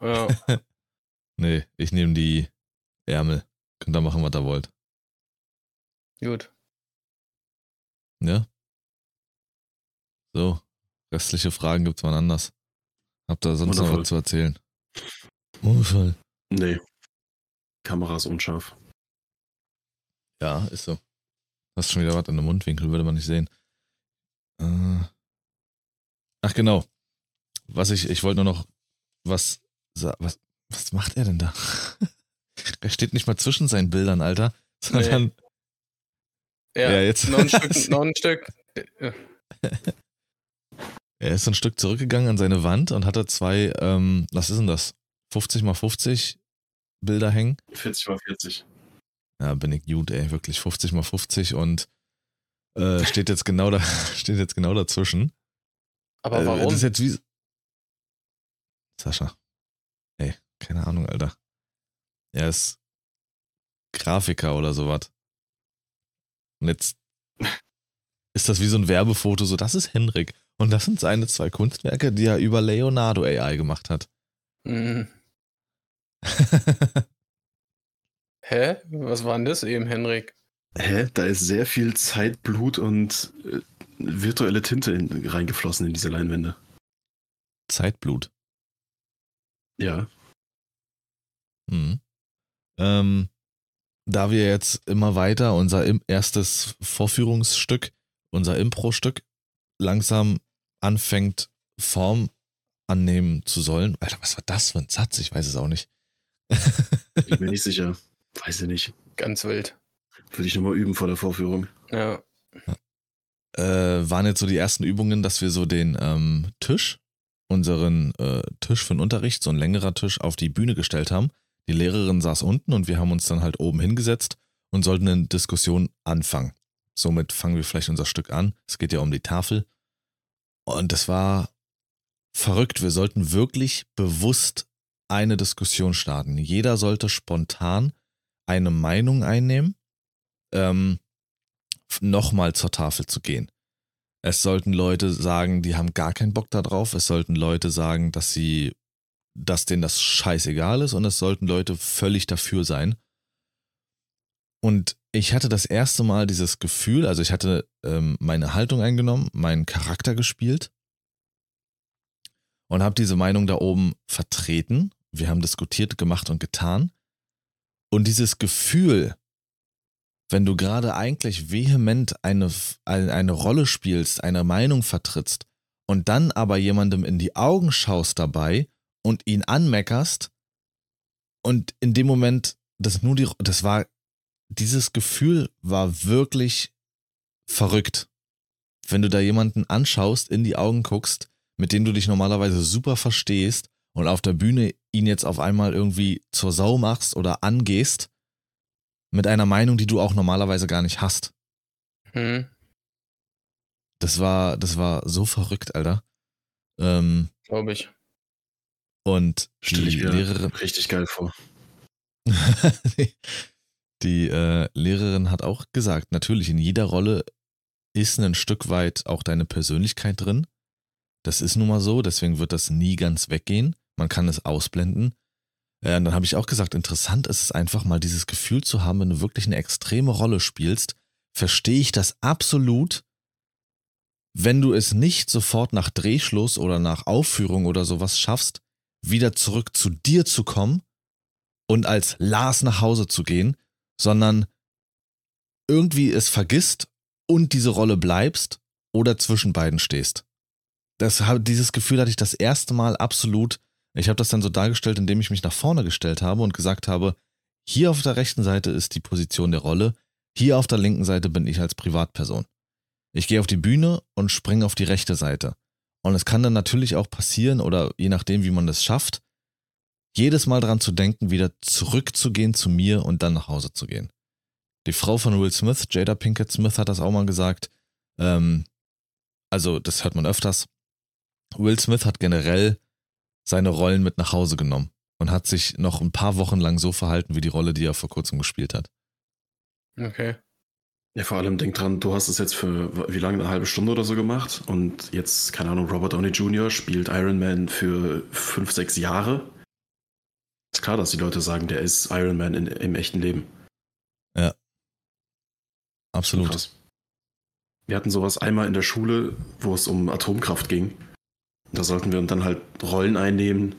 Ja. nee, ich nehme die Ärmel. Könnt ihr machen, was ihr wollt. Gut. Ja. So. Restliche Fragen gibt's mal anders. Habt ihr sonst Wundervoll. noch was zu erzählen? Unfall. Nee. Kamera ist unscharf. Ja, ist so. Hast schon wieder was in der Mundwinkel, würde man nicht sehen. Äh. Ach genau. Was ich, ich wollte nur noch was, was, was macht er denn da? er steht nicht mal zwischen seinen Bildern, Alter, sondern. Nee. Ja, ja, jetzt. Noch ein Stück, noch ein Stück. Er ist ein Stück zurückgegangen an seine Wand und hatte zwei, ähm, was ist denn das? 50 mal 50 Bilder hängen? 40 mal 40. Ja, bin ich gut, ey, wirklich 50 mal 50 und äh, steht jetzt genau da, steht jetzt genau dazwischen. Aber warum? Äh, das ist jetzt wie. Sascha. Ey, keine Ahnung, Alter. Er ist Grafiker oder sowas. Und jetzt ist das wie so ein Werbefoto, so das ist Henrik. Und das sind seine zwei Kunstwerke, die er über Leonardo AI gemacht hat. Mhm. Hä? Was war denn das eben, Henrik? Hä? Da ist sehr viel Zeit, Blut und äh, virtuelle Tinte in, reingeflossen in diese Leinwände. Zeitblut. Ja. Mhm. Ähm, da wir jetzt immer weiter unser erstes Vorführungsstück, unser Impro-Stück, langsam anfängt, Form annehmen zu sollen. Alter, was war das für ein Satz? Ich weiß es auch nicht. ich bin mir nicht sicher. Weiß ich nicht. Ganz wild. Würde ich nochmal üben vor der Vorführung. Ja. Äh, waren jetzt so die ersten Übungen, dass wir so den ähm, Tisch, unseren äh, Tisch für den Unterricht, so ein längerer Tisch, auf die Bühne gestellt haben. Die Lehrerin saß unten und wir haben uns dann halt oben hingesetzt und sollten eine Diskussion anfangen. Somit fangen wir vielleicht unser Stück an. Es geht ja um die Tafel. Und das war verrückt. Wir sollten wirklich bewusst eine Diskussion starten. Jeder sollte spontan eine Meinung einnehmen, ähm, nochmal zur Tafel zu gehen. Es sollten Leute sagen, die haben gar keinen Bock darauf. Es sollten Leute sagen, dass sie, dass denen das scheißegal ist und es sollten Leute völlig dafür sein. Und ich hatte das erste Mal dieses Gefühl, also ich hatte ähm, meine Haltung eingenommen, meinen Charakter gespielt und habe diese Meinung da oben vertreten. Wir haben diskutiert, gemacht und getan. Und dieses Gefühl, wenn du gerade eigentlich vehement eine, eine Rolle spielst, eine Meinung vertrittst und dann aber jemandem in die Augen schaust dabei und ihn anmeckerst und in dem Moment, das nur die, das war, dieses Gefühl war wirklich verrückt. Wenn du da jemanden anschaust, in die Augen guckst, mit dem du dich normalerweise super verstehst und auf der Bühne ihn jetzt auf einmal irgendwie zur Sau machst oder angehst, mit einer Meinung, die du auch normalerweise gar nicht hast. Hm. Das war, das war so verrückt, Alter. Ähm, Glaube ich. Und Stell die Lehrerin. Richtig geil vor. die äh, Lehrerin hat auch gesagt, natürlich in jeder Rolle ist ein Stück weit auch deine Persönlichkeit drin. Das ist nun mal so, deswegen wird das nie ganz weggehen. Man kann es ausblenden. Und dann habe ich auch gesagt, interessant ist es einfach mal dieses Gefühl zu haben, wenn du wirklich eine extreme Rolle spielst, verstehe ich das absolut, wenn du es nicht sofort nach Drehschluss oder nach Aufführung oder sowas schaffst, wieder zurück zu dir zu kommen und als Lars nach Hause zu gehen, sondern irgendwie es vergisst und diese Rolle bleibst oder zwischen beiden stehst das, dieses Gefühl hatte ich das erste Mal absolut. Ich habe das dann so dargestellt, indem ich mich nach vorne gestellt habe und gesagt habe, hier auf der rechten Seite ist die Position der Rolle, hier auf der linken Seite bin ich als Privatperson. Ich gehe auf die Bühne und springe auf die rechte Seite. Und es kann dann natürlich auch passieren, oder je nachdem, wie man das schafft, jedes Mal daran zu denken, wieder zurückzugehen zu mir und dann nach Hause zu gehen. Die Frau von Will Smith, Jada Pinkett Smith, hat das auch mal gesagt. Ähm, also, das hört man öfters. Will Smith hat generell seine Rollen mit nach Hause genommen und hat sich noch ein paar Wochen lang so verhalten wie die Rolle, die er vor kurzem gespielt hat. Okay. Ja, vor allem denk dran, du hast es jetzt für wie lange, eine halbe Stunde oder so gemacht und jetzt, keine Ahnung, Robert Downey Jr. spielt Iron Man für fünf, sechs Jahre. Ist klar, dass die Leute sagen, der ist Iron Man in, im echten Leben. Ja. Absolut. Krass. Wir hatten sowas einmal in der Schule, wo es um Atomkraft ging. Da sollten wir dann halt Rollen einnehmen,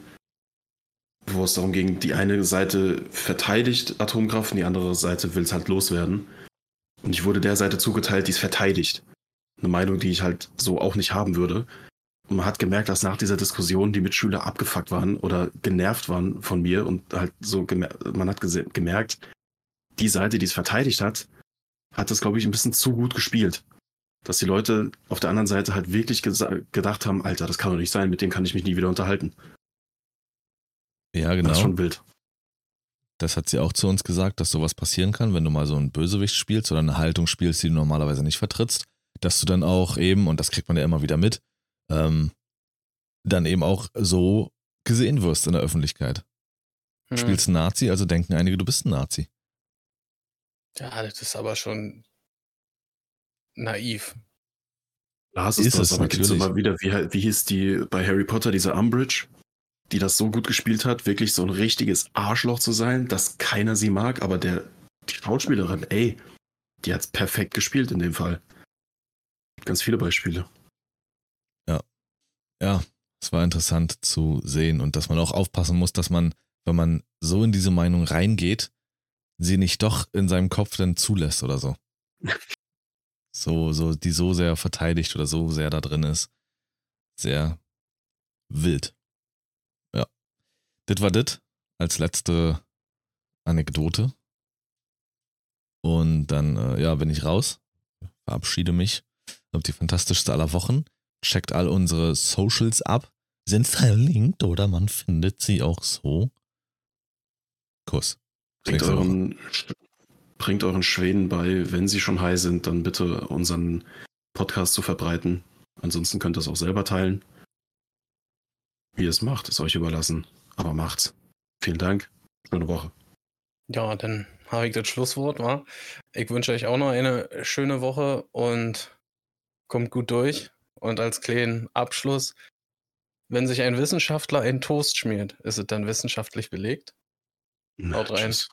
wo es darum ging, die eine Seite verteidigt Atomkraft und die andere Seite will es halt loswerden. Und ich wurde der Seite zugeteilt, die es verteidigt. Eine Meinung, die ich halt so auch nicht haben würde. Man hat gemerkt, dass nach dieser Diskussion die Mitschüler abgefuckt waren oder genervt waren von mir und halt so, man hat gemerkt, die Seite, die es verteidigt hat, hat das, glaube ich, ein bisschen zu gut gespielt dass die Leute auf der anderen Seite halt wirklich gedacht haben, Alter, das kann doch nicht sein, mit dem kann ich mich nie wieder unterhalten. Ja, genau. Das ist schon wild. Das hat sie auch zu uns gesagt, dass sowas passieren kann, wenn du mal so einen Bösewicht spielst oder eine Haltung spielst, die du normalerweise nicht vertrittst, dass du dann auch eben, und das kriegt man ja immer wieder mit, ähm, dann eben auch so gesehen wirst in der Öffentlichkeit. Hm. Spielst einen Nazi, also denken einige, du bist ein Nazi. Ja, das ist aber schon naiv. Lars ist, ist das, es, aber gibt's immer wieder, wie, wie hieß die bei Harry Potter, diese Umbridge, die das so gut gespielt hat, wirklich so ein richtiges Arschloch zu sein, dass keiner sie mag, aber der, die Schauspielerin, ey, die hat's perfekt gespielt in dem Fall. Ganz viele Beispiele. Ja. Es war interessant zu sehen und dass man auch aufpassen muss, dass man, wenn man so in diese Meinung reingeht, sie nicht doch in seinem Kopf dann zulässt oder so. so, so, die so sehr verteidigt oder so sehr da drin ist. Sehr wild. Ja. Das war das als letzte Anekdote. Und dann, äh, ja, bin ich raus. Verabschiede mich. Habt die fantastischste aller Wochen. Checkt all unsere Socials ab. Sind verlinkt oder man findet sie auch so. Kuss. Bringt euren, bringt euren Schweden bei, wenn sie schon high sind, dann bitte unseren Podcast zu verbreiten. Ansonsten könnt ihr es auch selber teilen. Wie ihr es macht, ist euch überlassen. Aber macht's. Vielen Dank. Schöne Woche. Ja, dann habe ich das Schlusswort, wa? Ich wünsche euch auch noch eine schöne Woche und kommt gut durch. Und als kleinen Abschluss, wenn sich ein Wissenschaftler einen Toast schmiert, ist es dann wissenschaftlich belegt? Haut rein. Tschüss.